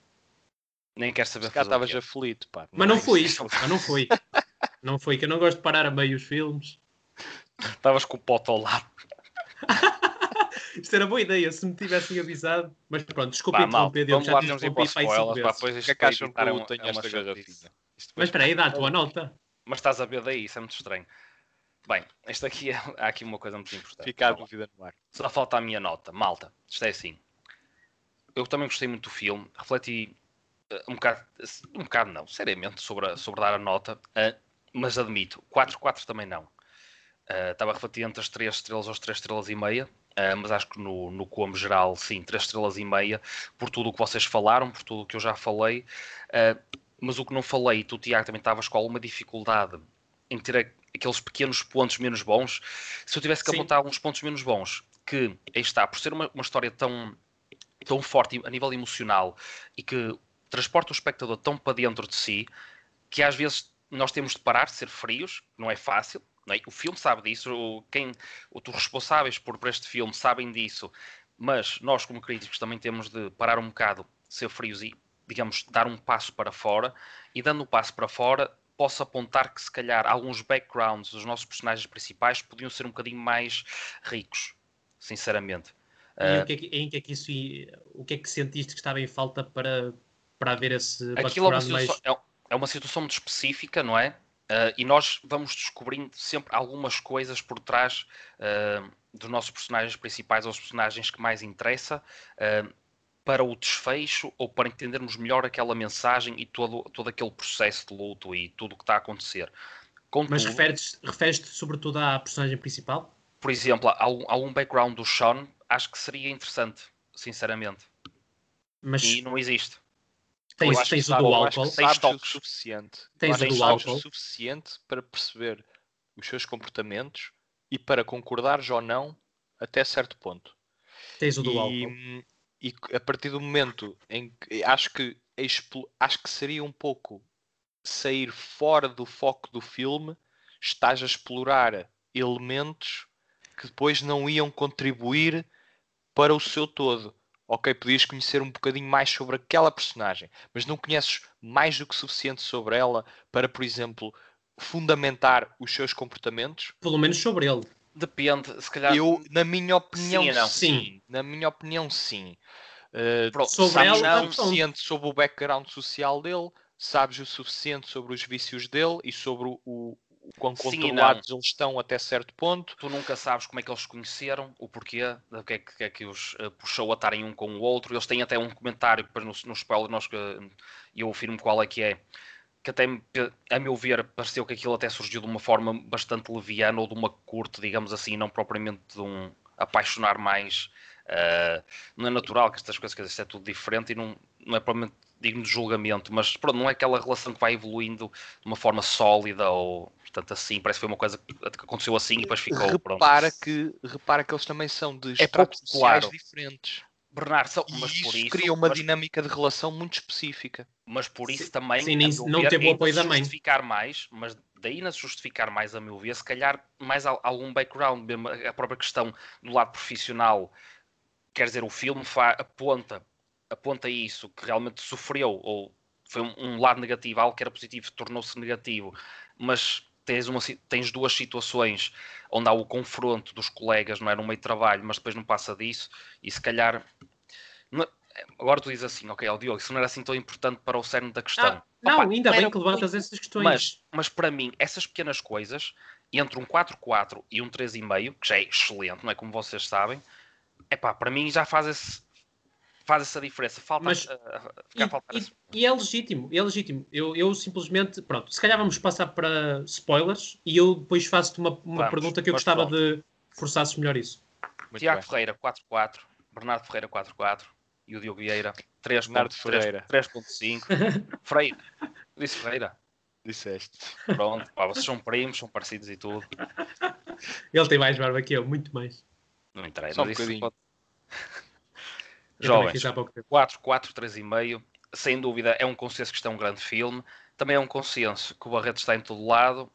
Nem quero saber Se cá estavas aflito, pá. Mas não é foi isso. mas não foi. Não foi, que eu não gosto de parar a meio os filmes. Estavas com o pote ao lado. Isto era boa ideia, se me tivessem avisado. Mas pronto, desculpa Pá, interromper, vamos já te temos ir para interrompi para depois O isto que é que acham que eu um- tenho é uma esta garrafinha? Isto Mas espera aí, dá a tua nota. Mas estás a ver daí, isso é muito estranho. Bem, este aqui é, há aqui uma coisa muito importante. Fica a dúvida no ar. Só falta a minha nota. Malta, isto é assim. Eu também gostei muito do filme. Refleti um bocado, um bocado não, seriamente, sobre, a- sobre dar a nota. eh, mas admito, 4-4 também não. Eh, Estava a refletir entre as 3 estrelas ou as 3 estrelas e meia. eh, mas acho que no, no como geral, sim, 3 estrelas e meia, por tudo o que vocês falaram, por tudo o que eu já falei. eh, mas o que não falei, tu, Tiago, também estavas com alguma dificuldade em ter aqueles pequenos pontos menos bons. Se eu tivesse que Sim. apontar alguns pontos menos bons, que aí está, por ser uma, uma história tão, tão forte a nível emocional e que transporta o espectador tão para dentro de si, que às vezes nós temos de parar de ser frios, não é fácil. Não é? O filme sabe disso, o, quem, os responsáveis por, por este filme sabem disso, mas nós, como críticos, também temos de parar um bocado, ser frios e, digamos, dar um passo para fora. E dando um passo para fora, posso apontar que, se calhar, alguns backgrounds dos nossos personagens principais podiam ser um bocadinho mais ricos, sinceramente. E Ah, o que é que, em que é que isso, o que é que sentiste que estava em falta para, para haver esse aquilo é uma, mais... situação, é- é uma situação muito específica, não é? Ah, e nós vamos descobrindo sempre algumas coisas por trás ah, dos nossos personagens principais ou os personagens que mais interessa ah, para o desfecho ou para entendermos melhor aquela mensagem e todo, todo aquele processo de luto e tudo o que está a acontecer. Contudo, Mas referes- referes-te sobretudo à personagem principal? por exemplo, algum, algum background do Sean, acho que seria interessante, sinceramente. Mas E não existe. Tens, Eu acho que tens o sabe- do eu acho que álcool. Tens o suficiente. Tens o do álcool. o suficiente para perceber os seus comportamentos e para concordares ou não até certo ponto. Tens o do e, álcool. e a partir do momento em que acho que acho que seria um pouco sair fora do foco do filme, estás a explorar elementos que depois não iam contribuir para o seu todo. Ok, podias conhecer um bocadinho mais sobre aquela personagem, mas não conheces mais do que suficiente sobre ela para, por exemplo, fundamentar os seus comportamentos? Pelo menos sobre ele. Depende, se calhar. Eu, na minha opinião, Sim não. sim. Na minha opinião, sim. Uh, Pronto, Sobre sabes ela, o não. suficiente sobre o background social dele, sabes o suficiente sobre os vícios dele e sobre o, o- quão controlados eles estão até certo ponto. Tu nunca sabes como é que eles se conheceram, o porquê, o que é que, que, é que os uh, puxou a estarem um com o outro. Eles têm até um comentário, depois no, no spoiler nós, uh, eu afirmo qual é que é, que até, a meu ver, pareceu que aquilo até surgiu de uma forma bastante leviana ou de uma curte, digamos assim, não propriamente de um apaixonar mais. Uh, não é natural que estas coisas, que isto é tudo diferente e não, não é propriamente digno de julgamento, mas pronto, não é aquela relação que vai evoluindo de uma forma sólida ou portanto assim, parece que foi uma coisa que aconteceu assim e depois ficou repara pronto. Que, repara que eles também são de é estratos sociais claro. diferentes. Bernardo, são, e mas por isso cria uma mas, dinâmica de relação muito específica. Mas por isso sim, também sim, não teve o apoio da mãe. justificar mais, mas daí na justificar mais a meu ver, se calhar mais algum background, mesmo a própria questão do lado profissional, quer dizer, o filme aponta aponta isso, que realmente sofreu, ou foi um, um lado negativo, algo que era positivo tornou-se negativo, mas tens, uma, tens duas situações onde há o confronto dos colegas, não é no meio de trabalho, mas depois não passa disso, e se calhar. Não, agora tu dizes assim, ok, ó Diogo, isso não era assim tão importante para o cerne da questão. Ah, não, Opa, ainda bem que levantas essas questões. Mas, mas para mim, essas pequenas coisas, entre um 4-4 e um 3,5, que já é excelente, não é como vocês sabem, é pá, para mim já faz esse, faz essa diferença. Falta Mas, uh, e, faltar e, e, é legítimo, é legítimo. Eu, eu simplesmente, pronto, se calhar vamos passar para spoilers e eu depois faço-te uma, uma pergunta que eu gostava pronto. de forçasses melhor isso. Muito Tiago bem. Ferreira 4-4, Bernardo Ferreira 4-4 e o Diogo Vieira 3.5. Freire, disse Ferreira. Disseste. Pronto, pá, vocês são primos, são parecidos e tudo. Ele tem mais barba que eu, muito mais. Não interessa. Só um bocadinho. Pode... Jovens, 4, 4, 3,5. Sem dúvida, é um consenso que isto é um grande filme. Também é um consenso que o Barreto está em todo lado.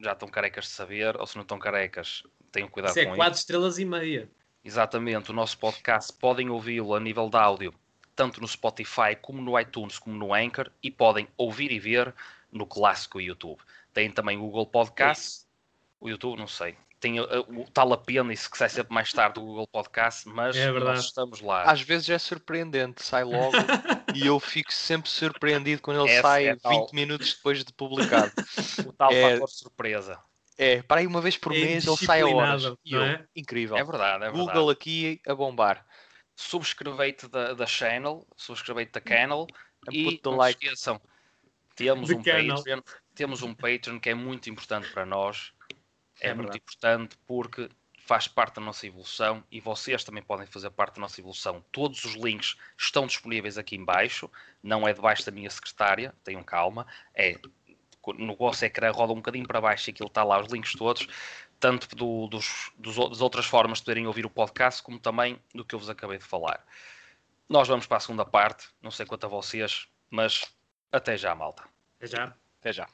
Já estão carecas de saber, ou se não estão carecas, tenham cuidado isso é com é 4 estrelas e meia. Exatamente. O nosso podcast podem ouvi-lo a nível de áudio, tanto no Spotify, como no iTunes, como no Anchor, e podem ouvir e ver no clássico YouTube. Tem também o Google Podcast. É o YouTube, não sei tem uh, o tal apêndice que sai sempre mais tarde do Google Podcast, mas é nós estamos lá. Às vezes é surpreendente, sai logo e eu fico sempre surpreendido quando ele sai é 20 tal. minutos depois de publicado. O tal é, fator surpresa. É, para aí uma vez por é mês ele sai a horas. Eu, é? Incrível. É verdade, é Google verdade. aqui a bombar. Subscrevei-te da, da channel, subscrevei-te da canal e não like. esqueçam, temos um, Patreon, temos um Patreon que é muito importante para nós é, é muito importante porque faz parte da nossa evolução e vocês também podem fazer parte da nossa evolução. Todos os links estão disponíveis aqui embaixo, não é debaixo da minha secretária, tenham calma, é no vosso ecrã roda um bocadinho para baixo e aquilo está lá, os links todos, tanto do, dos, dos, das outras formas de poderem ouvir o podcast, como também do que eu vos acabei de falar. Nós vamos para a segunda parte, não sei quanto a vocês, mas até já, malta. Até já. Até já.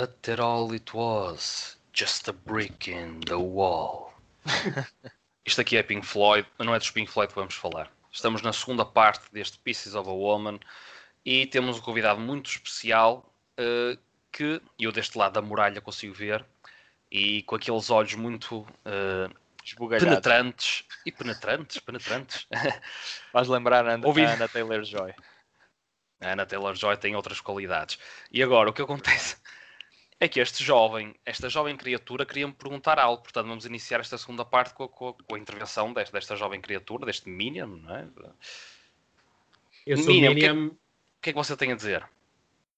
After all it was, just a brick in the wall. Isto aqui é Pink Floyd, mas não é dos Pink Floyd que vamos falar. Estamos na segunda parte deste Pieces of a Woman e temos um convidado muito especial uh, que eu deste lado da muralha consigo ver e com aqueles olhos muito uh, penetrantes e penetrantes, penetrantes. Vais lembrar a Ana, Ouvi... a Ana Taylor-Joy. A Ana Taylor-Joy tem outras qualidades. E agora, o que acontece? É que este jovem, esta jovem criatura, queria-me perguntar algo. Portanto, vamos iniciar esta segunda parte com a, com a, com a intervenção desta, desta, jovem criatura, deste Minion, não é? Eu sou Minion. Minion... O, que é, o que é que você tem a dizer?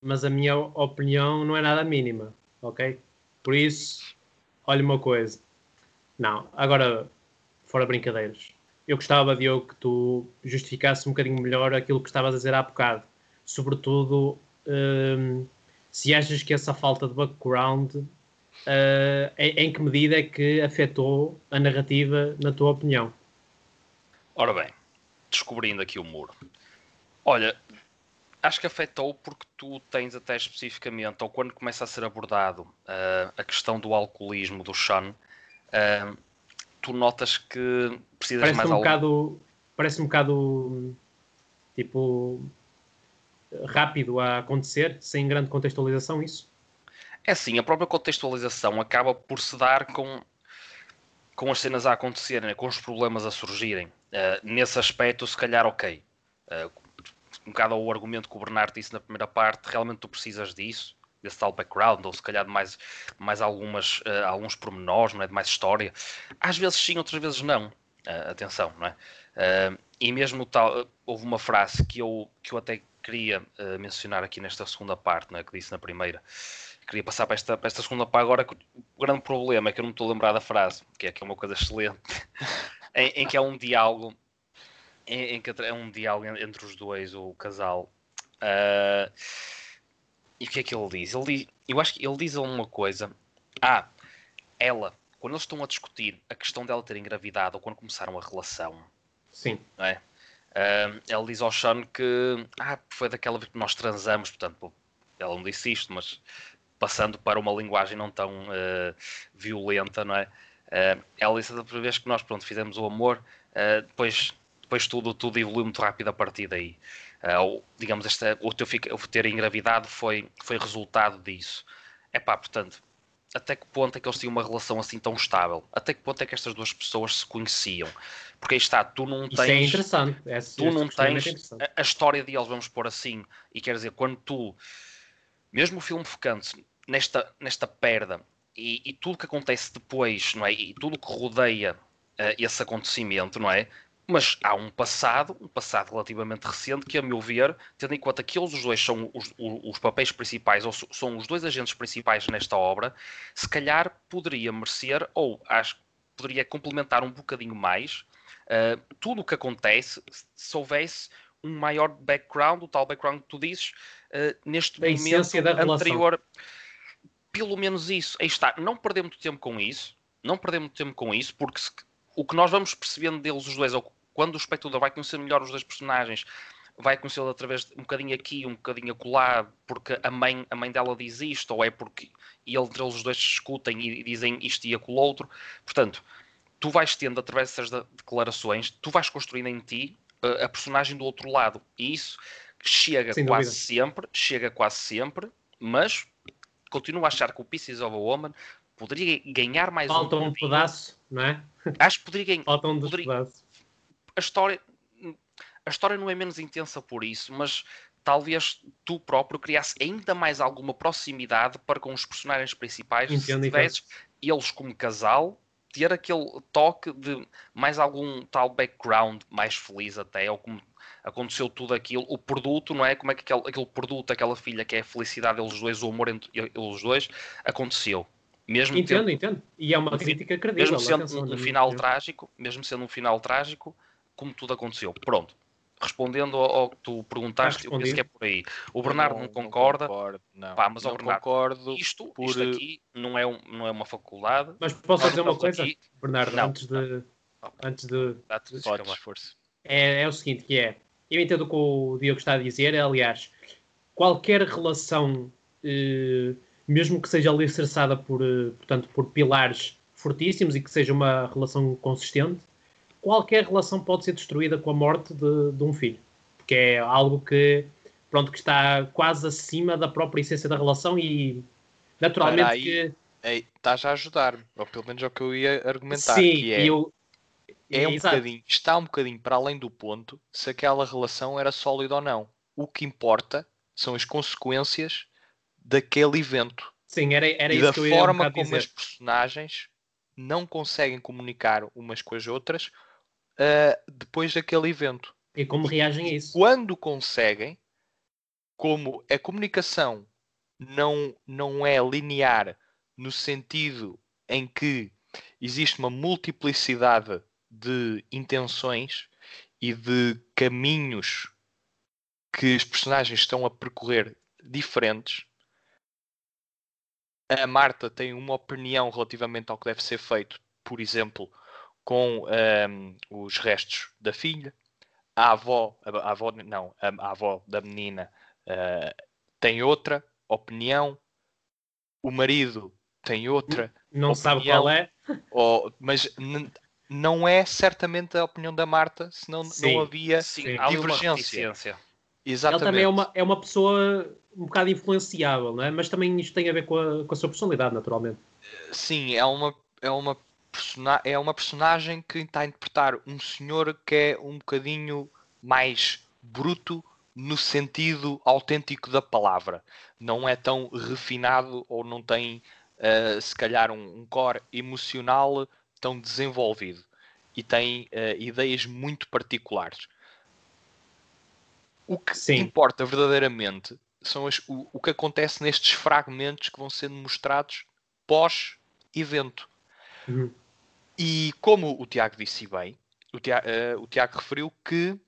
Mas a minha opinião não é nada mínima, ok? Por isso, olha uma coisa. Não, agora, fora brincadeiras. Eu gostava, Diogo, que tu justificasse um bocadinho melhor aquilo que estavas a dizer há bocado. Sobretudo. Hum, se achas que essa falta de background uh, em, em que medida é que afetou a narrativa, na tua opinião? Ora bem, descobrindo aqui o muro. Olha, acho que afetou porque tu tens até especificamente, ou quando começa a ser abordado uh, a questão do alcoolismo do Sean, uh, tu notas que precisas parece mais um algo. Bocado, parece um bocado tipo rápido a acontecer, sem grande contextualização, isso? É sim, a própria contextualização acaba por se dar com, com as cenas a acontecerem, né, com os problemas a surgirem, uh, nesse aspecto, se calhar, ok. Uh, um bocado ao argumento que o Bernardo disse na primeira parte, realmente tu precisas disso, desse tal background, ou se calhar de mais, mais algumas, uh, alguns pormenores, não é? de mais história. Às vezes sim, outras vezes não. atenção, não é? e mesmo tal, houve uma frase que eu, que eu até queria mencionar aqui nesta segunda parte, não é? que disse na primeira, queria passar para esta, para esta segunda parte agora. O grande problema é que eu não estou a lembrar da frase, que é que é uma coisa excelente, em, em, que é um diálogo, em, em, que é um diálogo entre os dois, o casal. Uh, e o que é que ele diz? Ele diz, eu acho que ele diz uma coisa. Ah, ela, quando eles estão a discutir a questão dela ter engravidado ou quando começaram a relação. Sim. Não é? Uh, ele diz ao Sean que ah, foi daquela vez que nós transamos, portanto, ela não disse isto, mas passando para uma linguagem não tão uh, violenta, não é? Uh, ela disse da primeira vez que nós pronto, fizemos o amor, uh, depois, depois tudo, tudo evoluiu muito rápido a partir daí. Uh, digamos, esta, o teu o ter engravidado foi, foi resultado disso. É pá, portanto, até que ponto é que eles tinham uma relação assim tão estável? Até que ponto é que estas duas pessoas se conheciam? Porque aí está, tu não tens. Isso é interessante. Esse, tu não tens a, a, história deles, vamos pôr assim, e quer dizer, quando tu. Mesmo o filme focando-se nesta, nesta perda e, e tudo que acontece depois, não é? E tudo que rodeia uh, esse acontecimento, não é? Mas há um passado, um passado relativamente recente, que, a meu ver, tendo em conta que eles os dois são os, os, os papéis principais, ou são os dois agentes principais nesta obra, se calhar poderia merecer, ou acho que poderia complementar um bocadinho mais uh, tudo o que acontece se houvesse um maior background, o tal background que tu dizes, uh, neste da momento anterior. Relação pelo menos isso. Aí está, não perder muito tempo com isso, não perder muito tempo com isso, porque se, o que nós vamos percebendo deles os dois, ou quando o espectador vai conhecer melhor os dois personagens, vai conhecê-lo através de um bocadinho aqui, um bocadinho acolá, porque a mãe, a mãe dela diz isto, ou é porque e entre eles os dois discutem e, dizem isto e aquilo outro. Portanto, tu vais tendo, através dessas declarações, tu vais construindo em ti a, a personagem do outro lado. E isso chega Sem quase dúvida. sempre, chega quase sempre, mas continuo a achar que o Pieces of a Woman poderia ganhar mais Falta um, um pedaço, não é? Acho que poderia ganhar. Falta um dos poderia... pedaços. A história, a história não é menos intensa por isso, mas talvez tu próprio criasse ainda mais alguma proximidade para com os personagens principais entendo, se tivesses eles como casal ter aquele toque de mais algum tal background mais feliz até, ou como aconteceu tudo aquilo, o produto, não é? Como é que aquele, aquele produto, aquela filha que é a felicidade deles dois, o amor entre eles dois, aconteceu. Mesmo entendo, tendo, entendo. E é uma crítica credível. Mesmo sendo um, um final trágico, mesmo sendo um final trágico, como tudo aconteceu. Pronto. Respondendo ao, ao que tu perguntaste, eu penso que é por aí. O Bernardo não, não concorda. Não concordo, não. Pá, mas não Bernardo, concordo isto, por... isto aqui não é, um, não é uma faculdade. Mas posso dizer uma coisa, aqui... Bernardo, não, antes de. Antes de. Podes, força. É, é o seguinte, que é eu entendo o que o Diogo está a dizer, aliás, qualquer relação, eh, mesmo que seja alicerçada por, eh, portanto, por pilares fortíssimos e que seja uma relação consistente, qualquer relação pode ser destruída com a morte de, de um filho, porque é algo que, pronto, que está quase acima da própria essência da relação e naturalmente aí, que... Ei, estás a ajudar-me, ou pelo menos é o que eu ia argumentar. Sim, que é... eu, é um bocadinho, está um bocadinho para além do ponto se aquela relação era sólida ou não. O que importa são as consequências daquele evento. Sim, era, era e isso da que eu ia forma um como dizer. as personagens não conseguem comunicar umas com as outras uh, depois daquele evento. E como reagem a isso? Quando conseguem, como a comunicação não, não é linear no sentido em que existe uma multiplicidade de intenções e de caminhos que os personagens estão a percorrer diferentes. A Marta tem uma opinião relativamente ao que deve ser feito, por exemplo, com um, os restos da filha. A avó, a avó não, a, avó da menina uh, tem outra opinião. O marido tem outra. Não opinião, sabe qual é. Ou, mas não é certamente a opinião da Marta, senão sim, não havia sim, divergência. Exatamente. Ela também é uma, é uma pessoa um bocado influenciável, não é? mas também isto tem a ver com a, com a sua personalidade, naturalmente. Sim, é uma, é uma é uma personagem que está a interpretar um senhor que é um bocadinho mais bruto no sentido autêntico da palavra. Não é tão refinado ou não tem, uh, se calhar, um, um, core emocional tão desenvolvido e tem uh, ideias muito particulares. O que Sim. importa verdadeiramente são as, o, o que acontece nestes fragmentos que vão sendo mostrados pós-evento. Uhum. E como o Tiago disse bem, o Tiago, uh, o Tiago referiu que,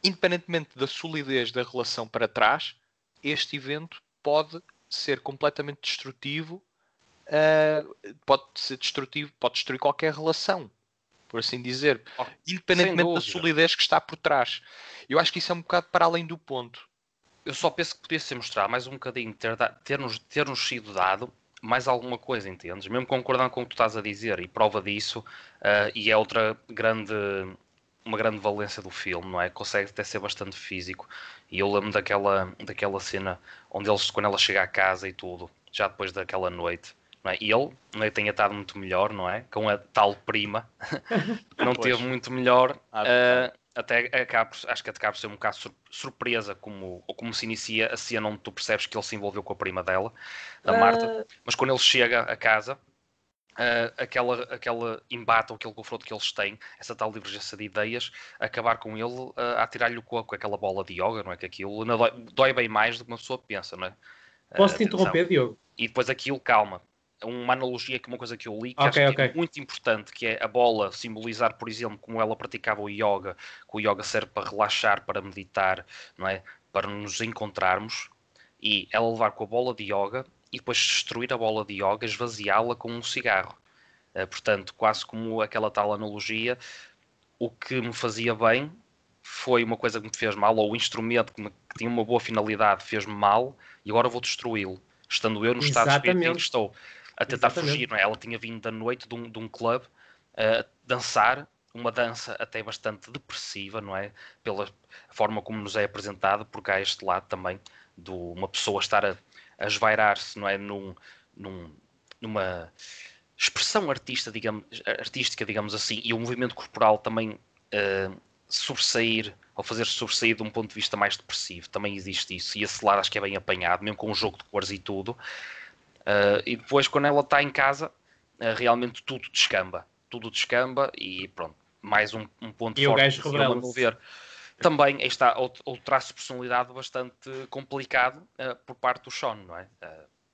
independentemente da solidez da relação para trás, este evento pode ser completamente destrutivo, uh, pode ser destrutivo, pode destruir qualquer relação, por assim dizer, oh, independentemente da solidez que está por trás. Eu acho que isso é um bocado para além do ponto. Eu só penso que podia ser mostrado mais um bocadinho, ter-nos ter ter -nos sido dado mais alguma coisa, entendes? Mesmo concordando com o que tu estás a dizer, e prova disso, uh, e é outra grande, uma grande valência do filme, não é? Consegue até ser bastante físico. E eu lembro daquela, daquela cena onde eles, quando ela chega à casa e tudo, já depois daquela noite, não é? E ele não é, tenha estado muito melhor, não é? Com a tal prima, não teve muito melhor. Uh, até acaba, acho que acaba por ser um bocado surpresa como, ou como se inicia a cena onde tu percebes que ele se envolveu com a prima dela, a uh... Marta, mas quando ele chega a casa, uh, aquela, aquela embate ou aquele confronto que eles têm, essa tal divergência de ideias, acabar com ele uh, a tirar-lhe o coco, aquela bola de yoga, não é? Que aquilo dói, dói, bem mais do que uma pessoa pensa, não é? Posso te interromper, Diogo? E depois aquilo, calma, uma analogia que uma coisa que eu li que okay, acho okay. que é muito importante, que é a bola simbolizar, por exemplo, como ela praticava o yoga, que o yoga serve para relaxar, para meditar, não é? Para nos encontrarmos e ela levar com a bola de yoga e depois destruir a bola de yoga, esvaziá-la com um cigarro. Uh, portanto, quase como aquela tal analogia, o que me fazia bem foi uma coisa que me fez mal, ou o instrumento que, me, que tinha uma boa finalidade fez-me mal e agora vou destruí-lo, estando eu no estado de espírito em que estou a tentar Exatamente. fugir, não é? Ela tinha vindo da noite de um, de um clube a uh, dançar, uma dança até bastante depressiva, não é? Pela forma como nos é apresentada, porque há este lado também de uma pessoa estar a, a esvairar-se, não é? Num, num, numa expressão artista, digamos, artística, digamos assim, e o movimento corporal também uh, sobressair ou fazer sobressair de um ponto de vista mais depressivo. Também existe isso. E esse lado acho que é bem apanhado, mesmo com o jogo de cores e tudo. Uh, e depois, quando ela está em casa, uh, realmente tudo descamba. Tudo descamba e pronto. Mais um, um ponto e forte o gajo. Também aí está outro, outro traço de personalidade bastante complicado uh, por parte do Sean, não é?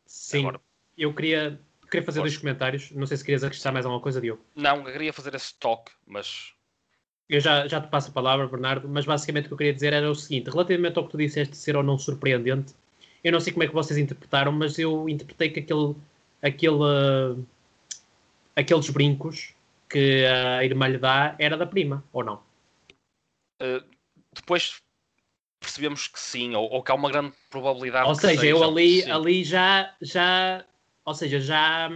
Sim, agora... eu queria, queria fazer dois comentários. Não sei se querias acrescentar mais alguma coisa, Diogo. Não, eu queria fazer esse toque, mas eu já, já te passo a palavra, Bernardo, mas basicamente o que eu queria dizer era o seguinte: relativamente ao que tu disseste de ser ou não surpreendente, eu não sei como é que vocês interpretaram, mas eu interpretei que aquele, aquele, aqueles brincos que a irmã lhe dá era da prima, ou não? Uh, depois percebemos que sim, ou, ou, que há uma grande probabilidade ou seja, eu ali, ali já, já, ou seja, já,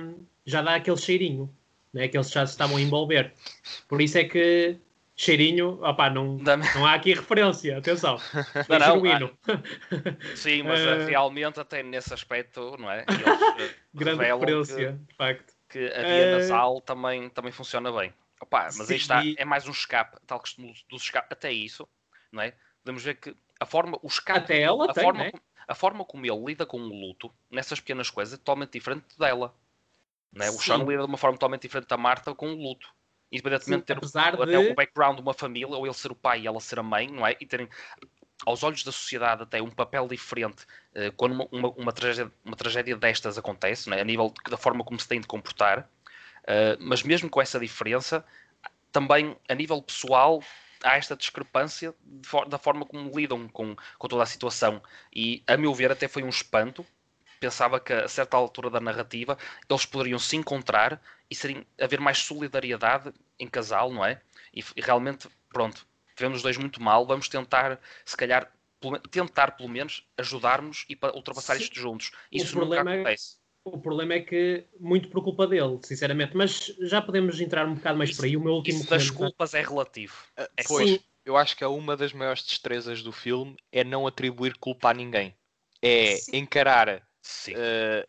já dá aquele cheirinho, né, que eles já se estavam a envolver. Por isso é que cheirinho, opá, não, não há aqui referência, atenção. Não, não, há... Sim, mas uh... realmente até nesse aspecto, não é? Eles, eh, Grande referência, que, de facto. Que a via uh... nasal também, também funciona bem. Mas Sim, aí está, é mais um escape, tal que dos escape, até isso, não é? Podemos ver que a forma, o escape, até ela a, tem, forma, né? a forma como ele lida com o luto, nessas pequenas coisas, é totalmente diferente dela. Não é? O Sean lida de uma forma totalmente diferente da Marta com o luto independentemente de ter o, de... o background de uma família, ou ele ser o pai e ela ser a mãe, não é? E terem, aos olhos da sociedade, até um papel diferente uh, quando uma, uma, uma, tragédia, uma tragédia destas acontece, é? a nível de, da forma como se tem de comportar. Uh, mas mesmo com essa diferença, também a nível pessoal há esta discrepância for, da forma como lidam com, com toda a situação. E, a meu ver, até foi um espanto pensava que a certa altura da narrativa eles poderiam se encontrar e serem, haver mais solidariedade em casal, não é? E, e realmente, pronto, tivemos os dois muito mal, vamos tentar, se calhar, tentar pelo menos ajudar-nos e para ultrapassar Sim. isto juntos. Isso nunca é acontece. É... O problema é que, muito por culpa dele, sinceramente, mas já podemos entrar um bocado mais isso, por aí. O meu último isso das culpas é relativo. É pois, Sim. eu acho que é uma das maiores destrezas do filme é não atribuir culpa a ninguém. É Sim. encarar uh,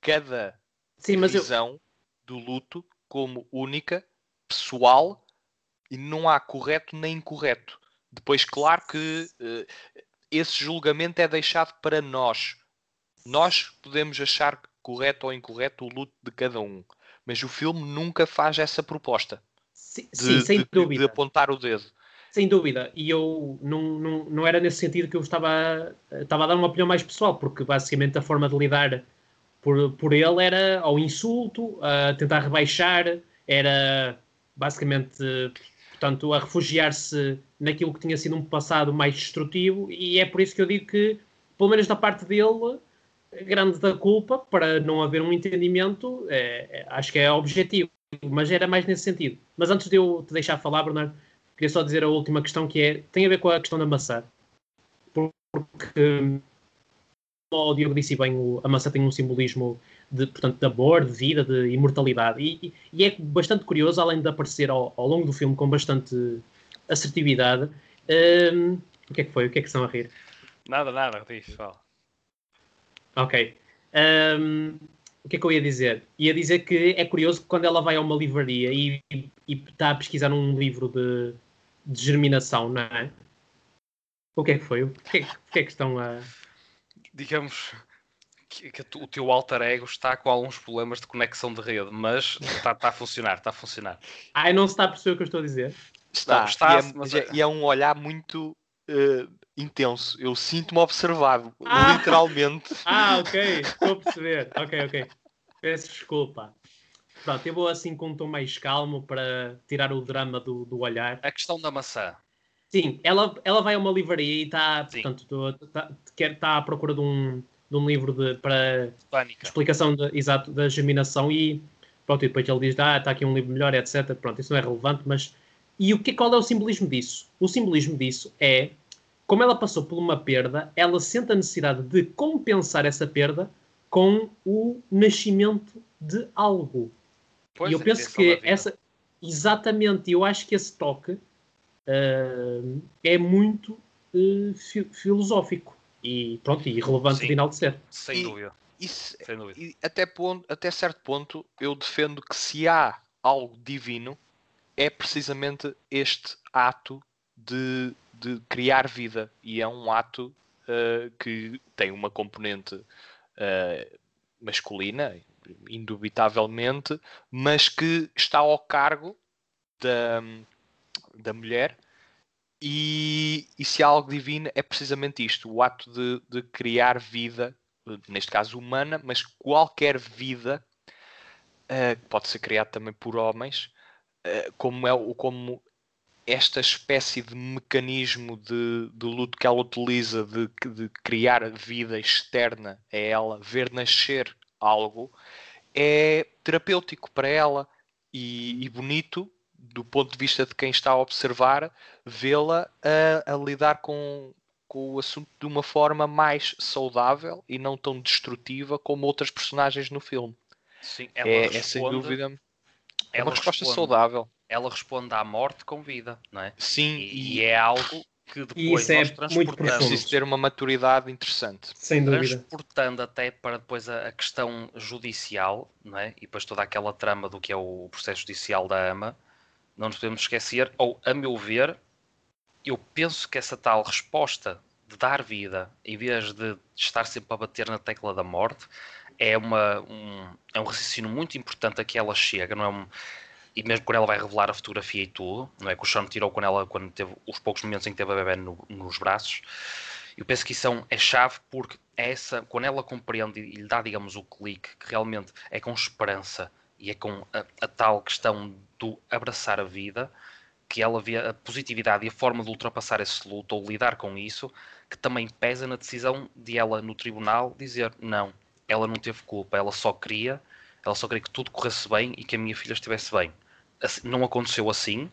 cada Sim, mas visão eu... do luto como única, pessoal, e não há correto nem incorreto. Depois, claro que uh, esse julgamento é deixado para nós. Nós podemos achar correto ou incorreto o luto de cada um, mas o filme nunca faz essa proposta sim, de, sim, sem de, dúvida. de apontar o dedo. Sem dúvida, e eu não, não, não era nesse sentido que eu estava, estava a dar uma opinião mais pessoal, porque basicamente a forma de lidar por, por ele era ao insulto, a tentar rebaixar, era basicamente, portanto, a refugiar-se naquilo que tinha sido um passado mais destrutivo, e é por isso que eu digo que, pelo menos da parte dele, grande da culpa, para não haver um entendimento, é, é, acho que é objetivo, mas era mais nesse sentido. Mas antes de eu te deixar falar, Bernardo, queria só dizer a última questão que é, tem a ver com a questão da maçã. Porque, como o Diogo disse bem, a maçã tem um simbolismo de, portanto, de amor, de vida, de imortalidade. E, e é bastante curioso, além de aparecer ao, ao, longo do filme com bastante assertividade. Um, o que é que foi? O que é que estão a rir? Nada, nada, diz, fala. Ok. Um, o que é que eu ia dizer? Ia dizer que é curioso que quando ela vai a uma livraria e, e, e está a pesquisar um livro de, de, germinação, não é? O que é que foi? O que é, o que, é que estão a. Digamos que, que, o teu alter ego está com alguns problemas de conexão de rede, mas está, está a funcionar, está a funcionar. Ah, não se está a perceber o que eu estou a dizer? Está, não, está e, é, mas é, e é um olhar muito uh, intenso. Eu sinto-me observado, ah! literalmente. Ah, ok, estou a perceber. Ok, ok. Peço desculpa. Pronto, eu vou assim com um tom mais calmo para tirar o drama do, do olhar. A questão da maçã. Sim, ela, ela vai a uma livraria e está, portanto, está, quer, está à procura de um, de um livro de, para explicação de, exato da germinação e pronto, e depois ele diz, ah, está aqui um livro melhor, etc. Pronto, isso não é relevante, mas e o que, qual é o simbolismo disso? O simbolismo disso é, como ela passou por uma perda, ela sente a necessidade de compensar essa perda com o nascimento de algo. Pois e eu é, penso que essa. Exatamente, eu acho que esse toque uh, é muito uh, fi filosófico e pronto, e relevante de enaltecer. Sem dúvida. E, Sem dúvida. E até, ponto, até certo ponto, eu defendo que se há algo divino, é precisamente este ato de, de criar vida. E é um ato uh, que tem uma componente uh, indubitavelmente, mas que está ao cargo da, da mulher. E, e se há algo divino, é precisamente isto: o ato de, de criar vida, neste caso humana, mas qualquer vida, uh, pode ser criada também por homens, eh, como é como esta espécie de mecanismo de, de luto que ela utiliza de, de criar vida externa a ela, ver nascer algo, é terapêutico para ela e, e bonito do ponto de vista de quem está a observar, vê-la a, a, lidar com, com o assunto de uma forma mais saudável e não tão destrutiva como outras personagens no filme. Sim, é, responde... é sem dúvida é uma resposta responde, saudável. Ela responde à morte com vida, não é? Sim. E, e é algo que depois é nós transportamos. É preciso ter uma maturidade interessante. Sem dúvida. Transportando até para depois a, a, questão judicial, não é? E depois toda aquela trama do que é o processo judicial da AMA, não nos podemos esquecer, ou a meu ver, eu penso que essa tal resposta de dar vida, em vez de estar sempre a bater na tecla da morte, é, uma, um, é um raciocínio muito importante a que ela chega, não é um, e mesmo quando ela vai revelar a fotografia e tudo, não é que o Sean tirou quando ela quando teve os poucos momentos em que teve a bebê no, nos braços. Eu penso que isso é, é chave porque é essa, quando ela compreende e lhe dá, digamos, o clique, que realmente é com esperança e é com a, a tal questão do abraçar a vida, que ela vê a positividade e a forma de ultrapassar esse luto ou lidar com isso, que também pesa na decisão de ela no tribunal dizer não, ela não teve culpa, ela só queria, ela só queria que tudo corresse bem e que a minha filha estivesse bem. Assim, não aconteceu assim,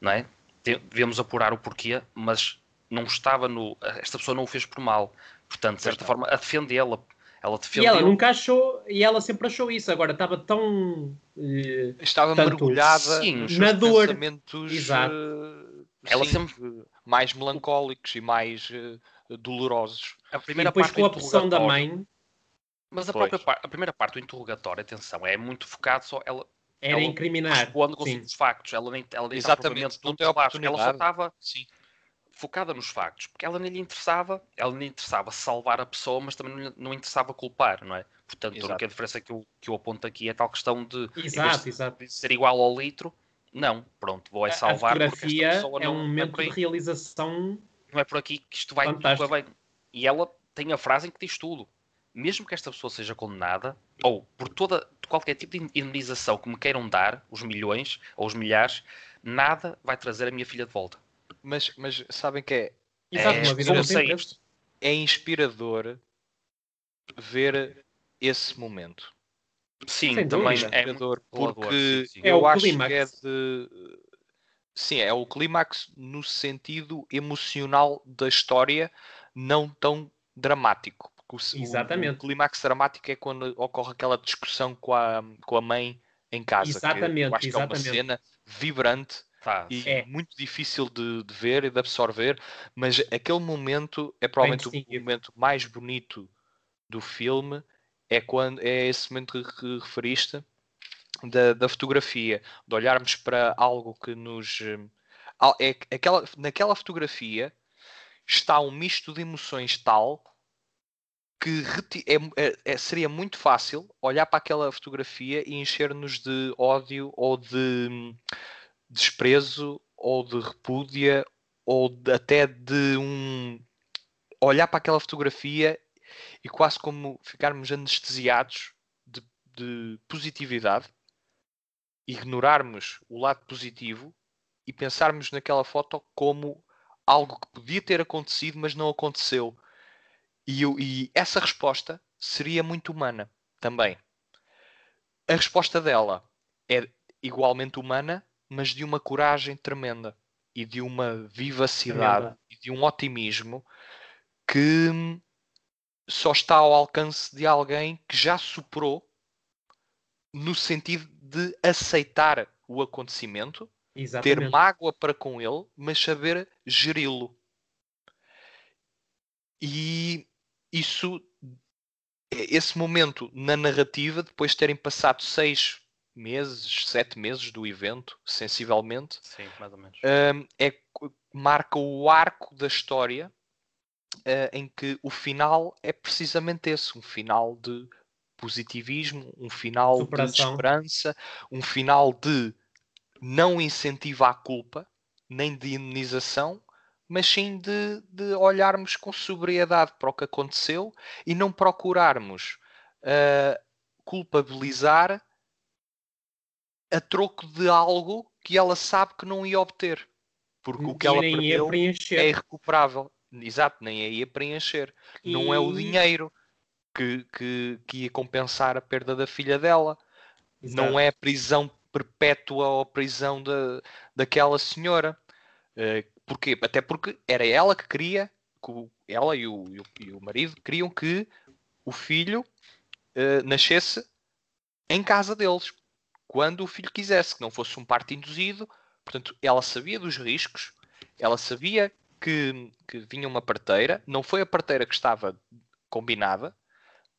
não é? Devemos apurar o porquê, mas não estava no. Esta pessoa não o fez por mal. Portanto, de certa forma, a defendê-la. Ela defendeu... E ela nunca achou, e ela sempre achou isso. Agora estava tão. Uh, estava tanto, mergulhada sim, nos na dor. pensamentos Exato. Uh, ela sim, sempre mais melancólicos e mais uh, dolorosos. A primeira e depois parte com a pressão da mãe mas a, própria a primeira parte do interrogatório, atenção, é muito focado só. Ela Era ela incriminar. responde com os factos. Ela nem, ela nem Exatamente, não tem ela só oportunidade. estava Sim. focada nos factos, porque ela nem lhe interessava, ela nem lhe interessava salvar a pessoa, mas também não, lhe- não interessava culpar, não é? Portanto, a Exato. única diferença que eu, que eu aponto aqui é tal questão de, vez Exato, de exato. ser igual ao litro, não, pronto, vou é salvar a porque esta fotografia pessoa é não, um é momento aí, de realização não é por aqui que isto vai correr bem. E ela tem a frase em que diz tudo. Mesmo que esta pessoa seja condenada, ou por toda qualquer tipo de indenização que me queiram dar, os milhões ou os milhares, nada vai trazer a minha filha de volta. Mas, mas sabem que é, Exato, É, uma vida é inspirador ver esse momento. Sim, Sem também dúvida. é inspirador porque sim, sim. É eu o acho clímax. que é de sim, é o clímax no sentido emocional da história, não tão dramático. O, o- Exatamente. o clímax dramático é quando ocorre aquela discussão com a, com a mãe em casa. que Exatamente, eu acho que é uma exatamente. cena vibrante Tá, e É. muito difícil de, de ver e de absorver, mas aquele momento é provavelmente o distinguido. momento mais bonito do filme, é quando é esse momento que, que referiste da, da fotografia, de olharmos para algo que nos eh, é que aquela, naquela fotografia está um misto de emoções tal que é, é- é- seria muito fácil olhar para aquela fotografia e encher-nos de ódio ou de hum, desprezo ou de repúdia ou de- até de um olhar para aquela fotografia e quase como ficarmos anestesiados de, de positividade, ignorarmos o lado positivo e pensarmos naquela foto como algo que podia ter acontecido, mas não aconteceu. E, e essa resposta seria muito humana também. A resposta dela é igualmente humana, mas de uma coragem tremenda e de uma vivacidade Tremenda. e de um otimismo que só está ao alcance de alguém que já superou no sentido de aceitar o acontecimento, ter Exatamente. mágoa para com ele, mas saber geri-lo. E isso, esse momento na narrativa, depois de terem passado seis meses, sete meses do evento, sensivelmente, sim, mais ou menos. hum, é, marca o arco da história eh, em que o final é precisamente esse, um final de positivismo, um final de Superação. esperança, um final de não incentivo à culpa, nem de indenização, mas sim de, de olharmos com sobriedade para o que aconteceu e não procurarmos eh, culpabilizar a troco de algo que ela sabe que não ia obter. Porque o que E ela perdeu é irrecuperável. Exato, nem aí ia preencher. Não é o E- dinheiro que, que, que ia compensar a perda da filha dela. Não Exato. é a prisão perpétua ou a prisão da, daquela senhora. Eh, porquê? Até porque era ela que queria, que ela e o, e o, marido queriam que o filho eh, nascesse em casa deles, quando o filho quisesse, que não fosse um parto induzido. Portanto, ela sabia dos riscos, ela sabia que, que vinha uma parteira, não foi a parteira que estava combinada,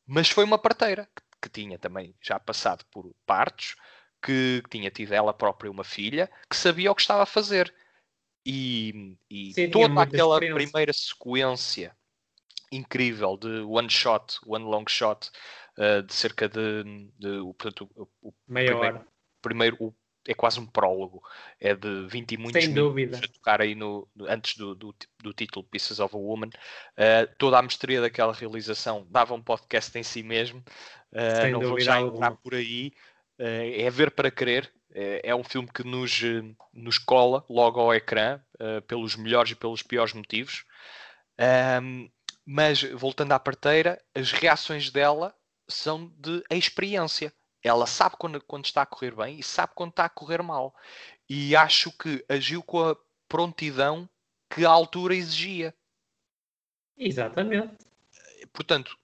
mas foi uma parteira que, que tinha também já passado por partos, que tinha tido ela própria uma filha, que sabia o que estava a fazer. E, e Sim, toda aquela primeira sequência incrível de one shot, one long shot, eh, de cerca de, de portanto, o, o Meia primeiro- hora. primeiro o- é quase um prólogo, é de 20 e muitos Sem minutos a tocar aí no, antes do, do, do título Pieces of a Woman. Eh, toda a mestria daquela realização dava um podcast em si mesmo. Sem não vou já alguma. entrar por aí. É ver para querer. Eh, é um filme que nos, eh, nos cola logo ao ecrã, eh, pelos melhores e pelos piores motivos. Ahm, mas voltando à parteira, as reações dela são de experiência. Ela sabe quando, quando está a correr bem e sabe quando está a correr mal. E acho que agiu com a prontidão que a altura exigia. Exatamente. Portanto,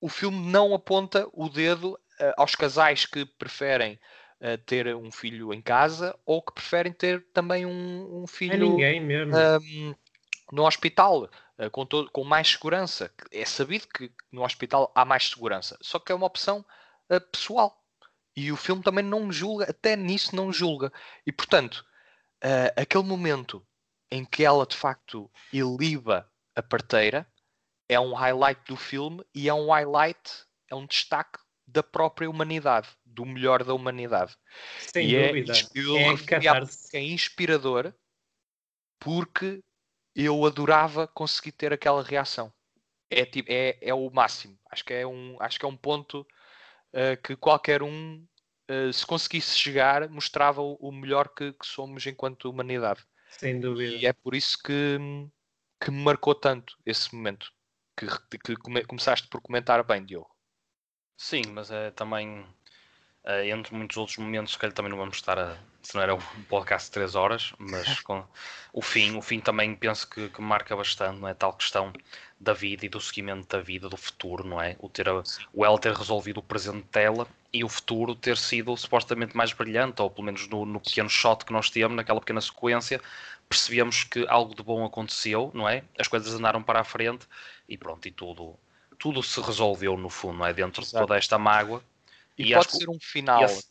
o filme não aponta o dedo eh, aos casais que preferem eh, ter um filho em casa ou que preferem ter também um, um É filho ninguém mesmo. ahm, no hospital eh, com, todo- com mais segurança. É sabido que no hospital há mais segurança, só que é uma opção eh, pessoal. E o filme também não julga, até nisso não julga. E portanto, uh, aquele momento em que ela de facto iliba a parteira é um highlight do filme e é um highlight, é um destaque da própria humanidade, do melhor da humanidade. Sem e é dúvida. É, eu é, é inspirador porque eu adorava conseguir ter aquela reação. É, tipo, é, é o máximo. Acho que é um, acho que é um ponto uh, que qualquer um, uh, se conseguisse chegar, mostrava o, o melhor que, que, somos enquanto humanidade. Sem dúvida. E é por isso que, que me marcou tanto esse momento. Que, que come, começaste por comentar bem, Diogo. Sim, mas é também Uh, entre muitos outros momentos que também não vamos estar a. Se não era um podcast de 3 horas, mas com o fim, o fim também penso que, que, marca bastante, não é? Tal questão da vida e do seguimento da vida, do futuro, não é? O, ter a, o ela ter resolvido o presente dela e o futuro ter sido supostamente mais brilhante, ou pelo menos no, no pequeno shot que nós temos, naquela pequena sequência, percebemos que algo de bom aconteceu, não é? As coisas andaram para a frente e pronto, e tudo, tudo se resolveu no fundo, não é? Dentro Exato. de toda esta mágoa e, e pode ser um final esse,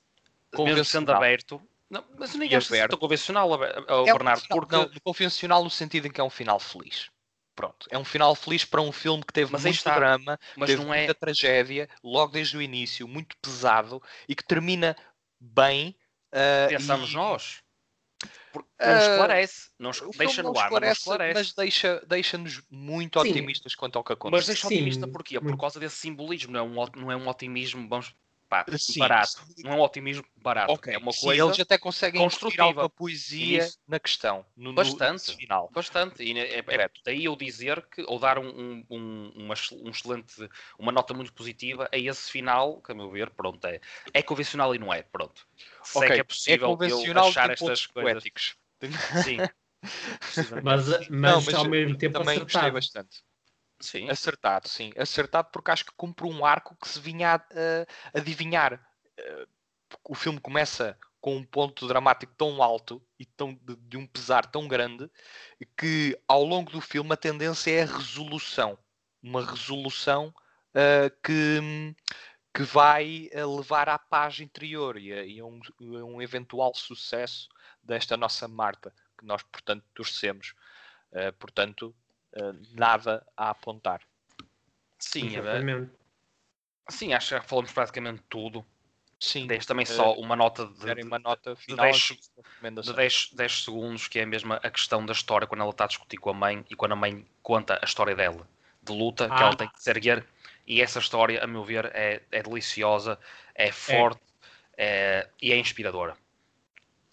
mesmo sendo aberto. Não, mas ninguém acha que convencional, é Bernardo. Um porque... Não, convencional no sentido em que é um final feliz. Pronto, é um final feliz para um filme que teve mas muito está. drama, mas teve não é... muita tragédia, logo desde o início, muito pesado e que termina bem. Uh, Pensamos e... nós. Porque não esclarece, não deixa no ar, esclarece, mas, esclarece. mas deixa, deixa-nos muito Sim. otimistas quanto ao que acontece. Mas deixa otimista porquê? Por causa desse simbolismo, não é um, não é um otimismo, vamos pá, Sim, barato. Não é um otimismo barato. Okay. É uma coisa. Sim, eles até conseguem construir alguma poesia Isso. na questão. No, bastante. No final. Bastante. E é, é, daí eu dizer que, ou dar um, um, uma, um excelente, uma nota muito positiva a esse final, que a meu ver, pronto, é, é convencional e não é. Pronto. Se okay. é que é possível é convencional achar estas coisas. Poéticos. Sim. mas, mas, não, mas, ao mesmo tempo também acertado. gostei bastante. Sim. Acertado, sim. Acertado porque acho que cumpre um arco que se vinha a, a adivinhar. Uh, o filme começa com um ponto dramático tão alto e tão, de, de, um pesar tão grande que ao longo do filme a tendência é a resolução. Uma resolução uh, que, que vai eh, levar à paz interior e a, e a, um, um, eventual sucesso desta nossa Marta, que nós, portanto, torcemos. Uh, portanto, nada a apontar. Sim, é, sim, acho que falamos praticamente tudo. Sim. Deixo também uh, só uma nota de, uma nota final de 10, de 10, 10 segundos, que é mesmo a questão da história, quando ela está a discutir com a mãe e quando a mãe conta a história dela, de luta, ah. que ela tem que se erguer. E essa história, a meu ver, é, é deliciosa, é forte é. É, e é inspiradora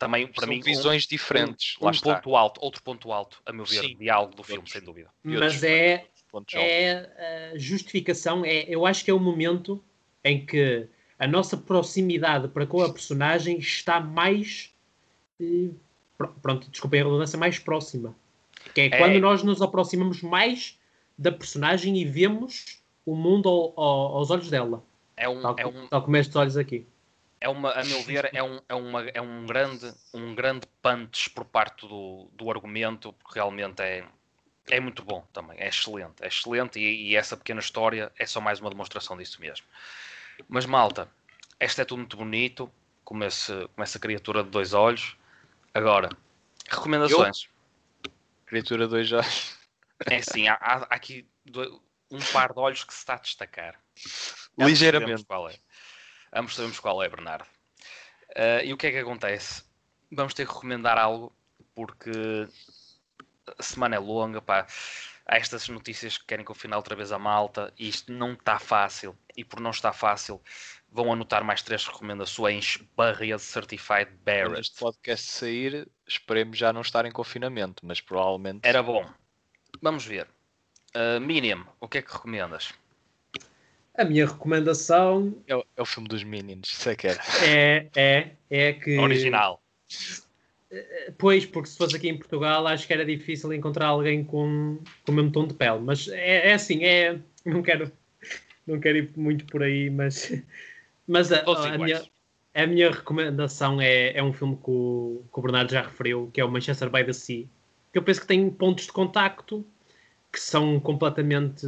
também para São mim visões um, diferentes um, um ponto alto outro ponto alto a meu ver Sim. diálogo do filme sem dúvida. Mas é é a justificação é eu acho que é o momento em que a nossa proximidade para com a personagem está mais eh, pronto desculpem a redundância mais próxima. Que é, é, quando nós nos aproximamos mais da personagem e vemos o mundo ao, ao, aos olhos dela. É um, tal, é um... tal como estes olhos aqui é uma, a meu ver, é um, é uma, é um grande, um grande punch por parte do, do argumento, porque realmente é, é muito bom também, é excelente, é excelente e, e, essa pequena história é só mais uma demonstração disso mesmo. Mas malta, esta é tudo muito bonito, como, esse, como essa criatura de dois olhos. Agora, recomendações. Eu? Criatura de dois olhos. É assim, há, há aqui um par de olhos que se está a destacar. Ligeiramente. Qual é. Ambos sabemos qual é, Bernardo. Uh, e o que é que acontece? Vamos ter que recomendar algo, porque a semana é longa, pá. Há estas notícias que querem que final outra vez a malta e isto não está fácil. E por não estar fácil, vão anotar mais três recomendações Barria Certified Barrett. Quando este podcast sair, esperemos já não estar em confinamento, mas provavelmente. Era bom. Vamos ver. Uh, o que é que recomendas? A minha recomendação. É o, é o filme dos Minions, sei que era. É, é, é que. Original. Pois, porque se fosse aqui em Portugal, acho que era difícil encontrar alguém com, com o mesmo tom de pele. Mas é, é assim, é. Não quero, não quero ir muito por aí, mas. Mas a, a, a minha, a minha recomendação é, é um filme que o, que o Bernardo já referiu, que é o Manchester by the Sea. Que eu penso que tem pontos de contacto que são completamente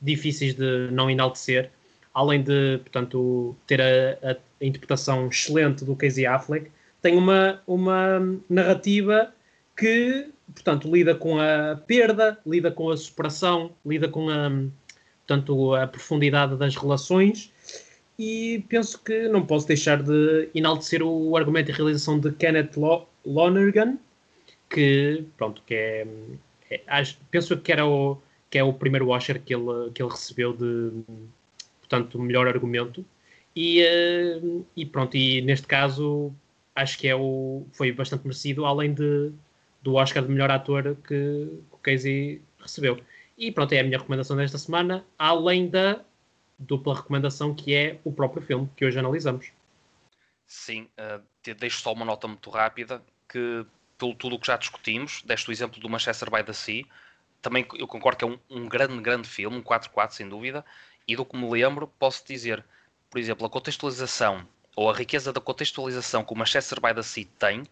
difíceis de não enaltecer. além de, portanto, ter a, a, interpretação excelente do Casey Affleck, tem uma, uma narrativa que, portanto, lida com a perda, lida com a superação, lida com a, portanto, a profundidade das relações e penso que não posso deixar de enaltecer o argumento e realização de Kenneth Lonergan, que, pronto, que é, é, penso que era o, que é o primeiro Oscar que ele, que ele recebeu de, portanto, melhor argumento. E, uh, e pronto, e neste caso acho que é o, foi bastante merecido, além de, do Oscar de melhor ator que, que o Casey recebeu. E pronto, é a minha recomendação desta semana, além da dupla recomendação que é o próprio filme que hoje analisamos. Sim, uh, deixo só uma nota muito rápida que pelo tudo o que já discutimos, deste o exemplo do Manchester by the Sea, também eu concordo que é um, um grande, grande filme, um 4-4 sem dúvida, e do que me lembro, posso dizer, por exemplo, a contextualização ou a riqueza da contextualização que o Manchester by the Sea tem,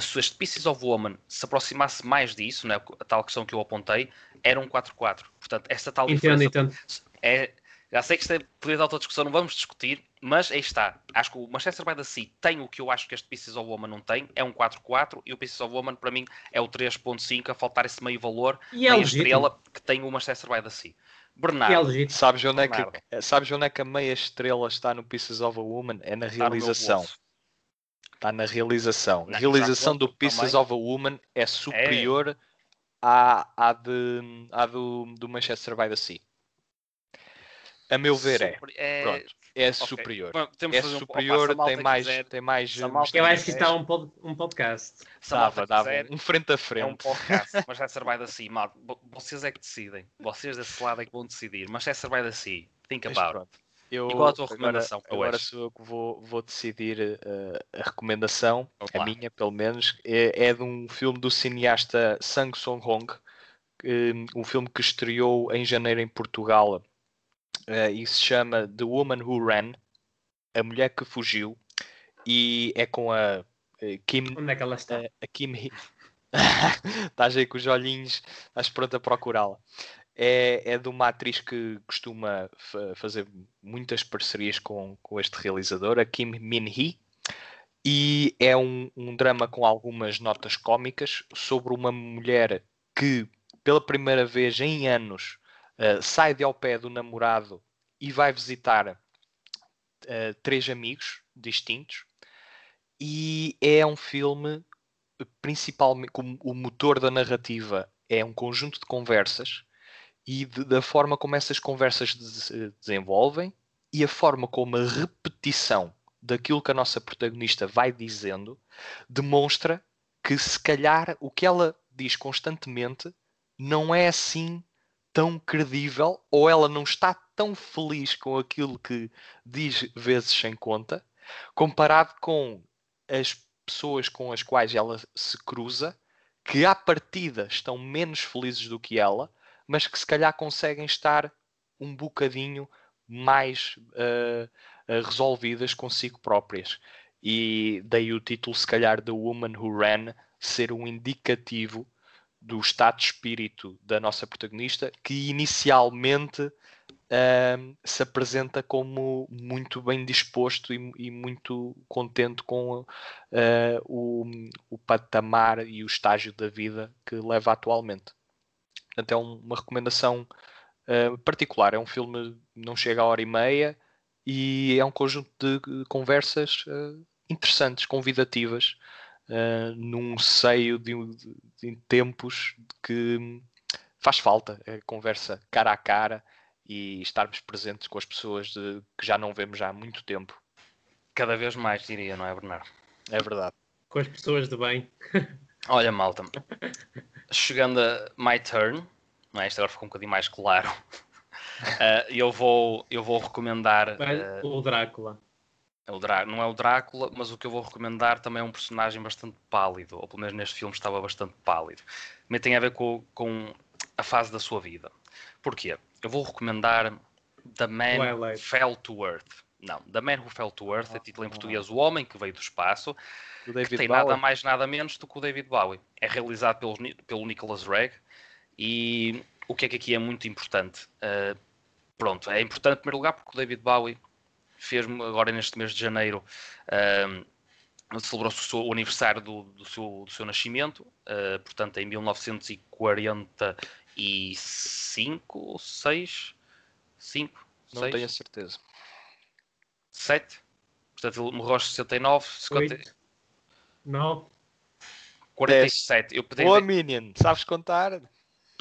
se este Pieces of Woman se aproximasse mais disso, né, a tal questão que eu apontei, era um 4-4. Portanto, esta tal entendo, diferença entendo. é já sei que isto é poder de discussão, não vamos discutir, mas aí está. Acho que o Manchester by the Sea tem o que eu acho que este Pieces of Woman não tem, é um 4-4, e o Pieces of Woman para mim é o 3.5, a faltar esse meio valor, e é meia estrela que tem o Manchester by the Sea. Bernardo. É sabes, onde é que, sabes onde é que a meia estrela está no Pieces of a Woman? É na realização. Está na realização. a realização do Pieces também. of a Woman é superior é. À, à, de, à do, do Manchester by the Sea. A meu ver é. é... Pronto. É okay. superior. Bom, é superior, um... Opa, tem, mais, tem mais. Eu acho que está um, pod, um podcast. Dava, dava. Um frente a frente. É um podcast, mas é ser by the sea. Mal, vocês é que decidem. Vocês desse lado é que vão decidir. Mas é ser by the sea. Think about it. Eu, Igual a tua recomendação. Agora, agora sou eu que vou, vou decidir uh, a recomendação, Opa. a minha pelo menos, é, é, de um filme do cineasta Sang Song Hong, um filme que estreou em janeiro em Portugal uh, e se chama The Woman Who Ran, A Mulher que Fugiu, e é com a uh, Kim. Onde é que ela está? Uh, a Kim. estás aí com os olhinhos, estás pronto a procurá-la. É, é de uma atriz que costuma fazer muitas parcerias com, com este realizador, a Kim Min-hee, e é um, um drama com algumas notas cómicas sobre uma mulher que, pela primeira vez em anos, uh, sai de ao pé do namorado e vai visitar uh, três amigos distintos. E é um filme, principalmente, como o motor da narrativa é um conjunto de conversas e de, da forma como essas conversas se desenvolvem e a forma como a repetição daquilo que a nossa protagonista vai dizendo demonstra que se calhar o que ela diz constantemente não é assim tão credível ou ela não está tão feliz com aquilo que diz vezes sem conta, comparado com as pessoas com as quais ela se cruza, que à partida estão menos felizes do que ela, mas que se calhar conseguem estar um bocadinho mais uh, resolvidas consigo próprias. E daí o título, se calhar, The Woman Who Ran, ser um indicativo do estado de espírito da nossa protagonista, que inicialmente uh, se apresenta como muito bem disposto e, e muito contente com uh, o, o, patamar e o estágio da vida que leva atualmente. Portanto, é um, uma recomendação uh, particular. É um filme não chega a hora e meia e é um conjunto de conversas interessantes, convidativas uh, num seio de, de, de, tempos que faz falta a conversa cara a cara e estarmos presentes com as pessoas de, que já não vemos já há muito tempo. Cada vez mais, diria, não é, Bernardo? É verdade. Com as pessoas de bem. Olha, malta, chegando a My Turn, não é? isto agora ficou um bocadinho mais claro. Uh, eu, vou, eu vou recomendar. Uh, o Drácula. É o Drá não é o Drácula, mas o que eu vou recomendar também é um personagem bastante pálido, ou pelo menos neste filme estava bastante pálido. Também tem a ver com, com a fase da sua vida. Porquê? Eu vou recomendar The Man Who Fell to Earth. Não, The Man Who Fell to Earth, é título em português O Homem que Veio do Espaço, que tem Bowie. nada mais nada menos do que o David Bowie. É realizado pelo, pelo Nicholas Reg e o que é que aqui é muito importante? Uh, pronto, é importante em primeiro lugar porque o David Bowie fez agora neste mês de janeiro uh, celebrou-se o aniversário do, do, seu, do seu nascimento, uh, portanto em 1945 ou 6, 5, Não 6, tenho a certeza. 7, portanto ele morreu aos 69, 50, Oito. 9. 47, eu pedi Boa, Minion, sabes contar?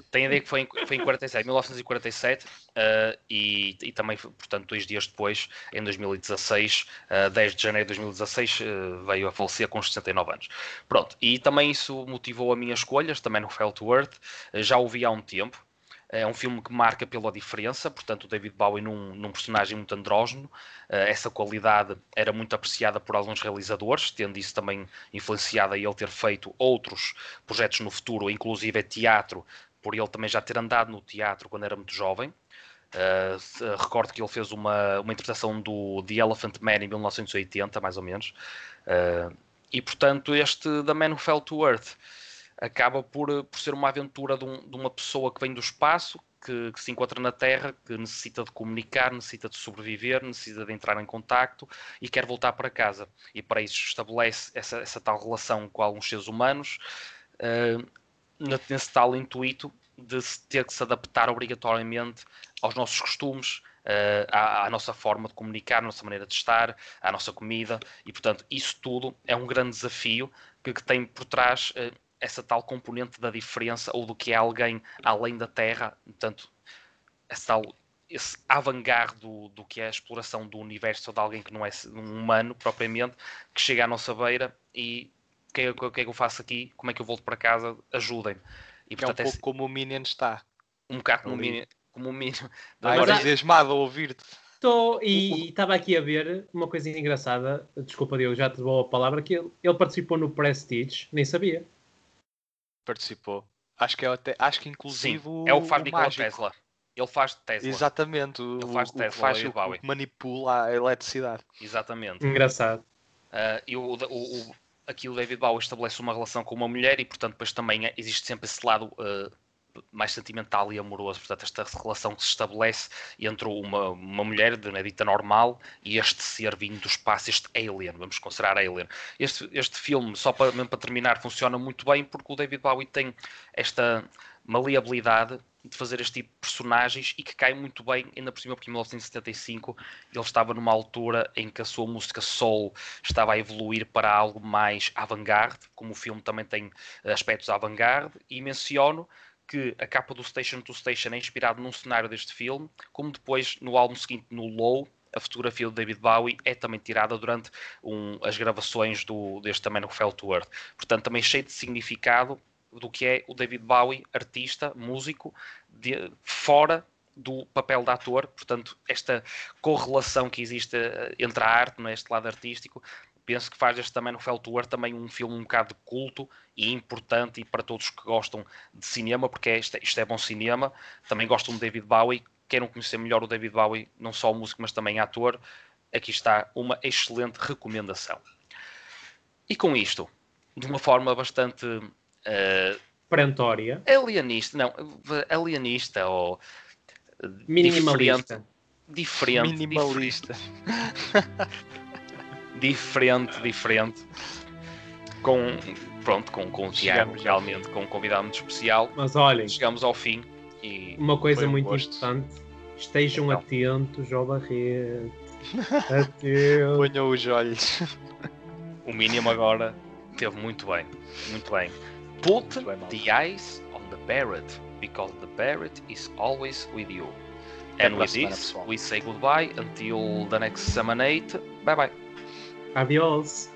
Tenho a ideia que foi em, foi em 47, 1947, uh, e, e também, portanto, dois dias depois, em 2016, uh, 10 de janeiro de 2016, uh, veio a falecer com 69 anos. Pronto, e também isso motivou a minha escolha, também no Fell to Earth, já ouvi há um tempo. É um filme que marca pela diferença, portanto, o David Bowie num, num personagem muito andrógeno. Uh, essa qualidade era muito apreciada por alguns realizadores, tendo isso também influenciado a ele ter feito outros projetos no futuro, inclusive teatro, por ele também já ter andado no teatro quando era muito jovem. Uh, recordo que ele fez uma, uma interpretação do The Elephant Man em 1980, mais ou menos. Uh, e portanto, este The Man Who Fell to Earth acaba por, por ser uma aventura de, um, de uma pessoa que vem do espaço, que, que, se encontra na Terra, que necessita de comunicar, necessita de sobreviver, necessita de entrar em contacto e quer voltar para casa. E para isso estabelece essa, essa tal relação com alguns seres humanos. Uh, nesse tal intuito de ter que se adaptar obrigatoriamente aos nossos costumes, uh, à, à, nossa forma de comunicar, à nossa maneira de estar, à nossa comida, e portanto, isso tudo é um grande desafio que, que tem por trás uh, essa tal componente da diferença ou do que é alguém além da Terra, portanto, esse tal esse avant-garde do, do que é a exploração do universo de alguém que não é um humano propriamente, que chega à nossa beira e o que, é, que, é que eu faço aqui? Como é que eu volto para casa? Ajudem-me. E, portanto, é um pouco é... como o Minion está. Um bocado como o Minion. Como o Minion. Agora entusiasmado a ouvir-te. Estou, e estava aqui a ver uma coisa engraçada, desculpa Diogo, já te dou a palavra, que ele, ele participou no Prestige, nem sabia. Participou. Acho que, é até, acho que inclusive Sim, é o que faz Nikola Tesla. Ele faz Tesla. Exatamente. O, ele faz o, Tesla, faz, o, o que manipula a eletricidade. Exatamente. Engraçado. Uh, e o, o, aqui o David Bowie estabelece uma relação com uma mulher e, portanto, depois também existe sempre esse lado uh, mais sentimental e amoroso. Portanto, esta relação que se estabelece entre uma, uma mulher de uma dita normal e este ser vindo do espaço, este alien, vamos considerar alien. Este, este filme, só para, para terminar, funciona muito bem porque o David Bowie tem esta maleabilidade de fazer este tipo de personagens e que cai muito bem, ainda por cima, porque em 1975 ele estava numa altura em que a sua música soul estava a evoluir para algo mais avant-garde, como o filme também tem aspectos avant-garde, e menciono que a capa do Station to Station é inspirado num cenário deste filme, como depois no álbum seguinte, no Low, a fotografia do David Bowie é também tirada durante um, as gravações do, deste também no to Earth. Portanto, também cheio de significado do que é o David Bowie, artista, músico, de, fora do papel de ator, portanto, esta correlação que existe eh, entre a arte, é, este lado artístico, penso que faz este também no Feltour também um filme um bocado de culto e importante e para todos que gostam de cinema, porque é, isto, isto é bom cinema, também gostam de David Bowie, queiram conhecer melhor o David Bowie, não só o músico, mas também ator, aqui está uma excelente recomendação. E com isto, de uma forma bastante uh, perentória, alienista, não, alienista ou minimalista, diferente, diferente minimalista, diferente, diferente, com pronto, com, com o Tiago, realmente, com um convidado muito especial. Mas olhem, chegamos ao fim e uma coisa um muito gosto. importante, estejam então. atentos ao Barreto. Ponham os olhos. O mínimo agora teve muito bem, muito bem. Put the eyes on the Barrett, because the Barrett is always with you. And with this, we say goodbye until the next Summon 8. Bye bye. Adiós.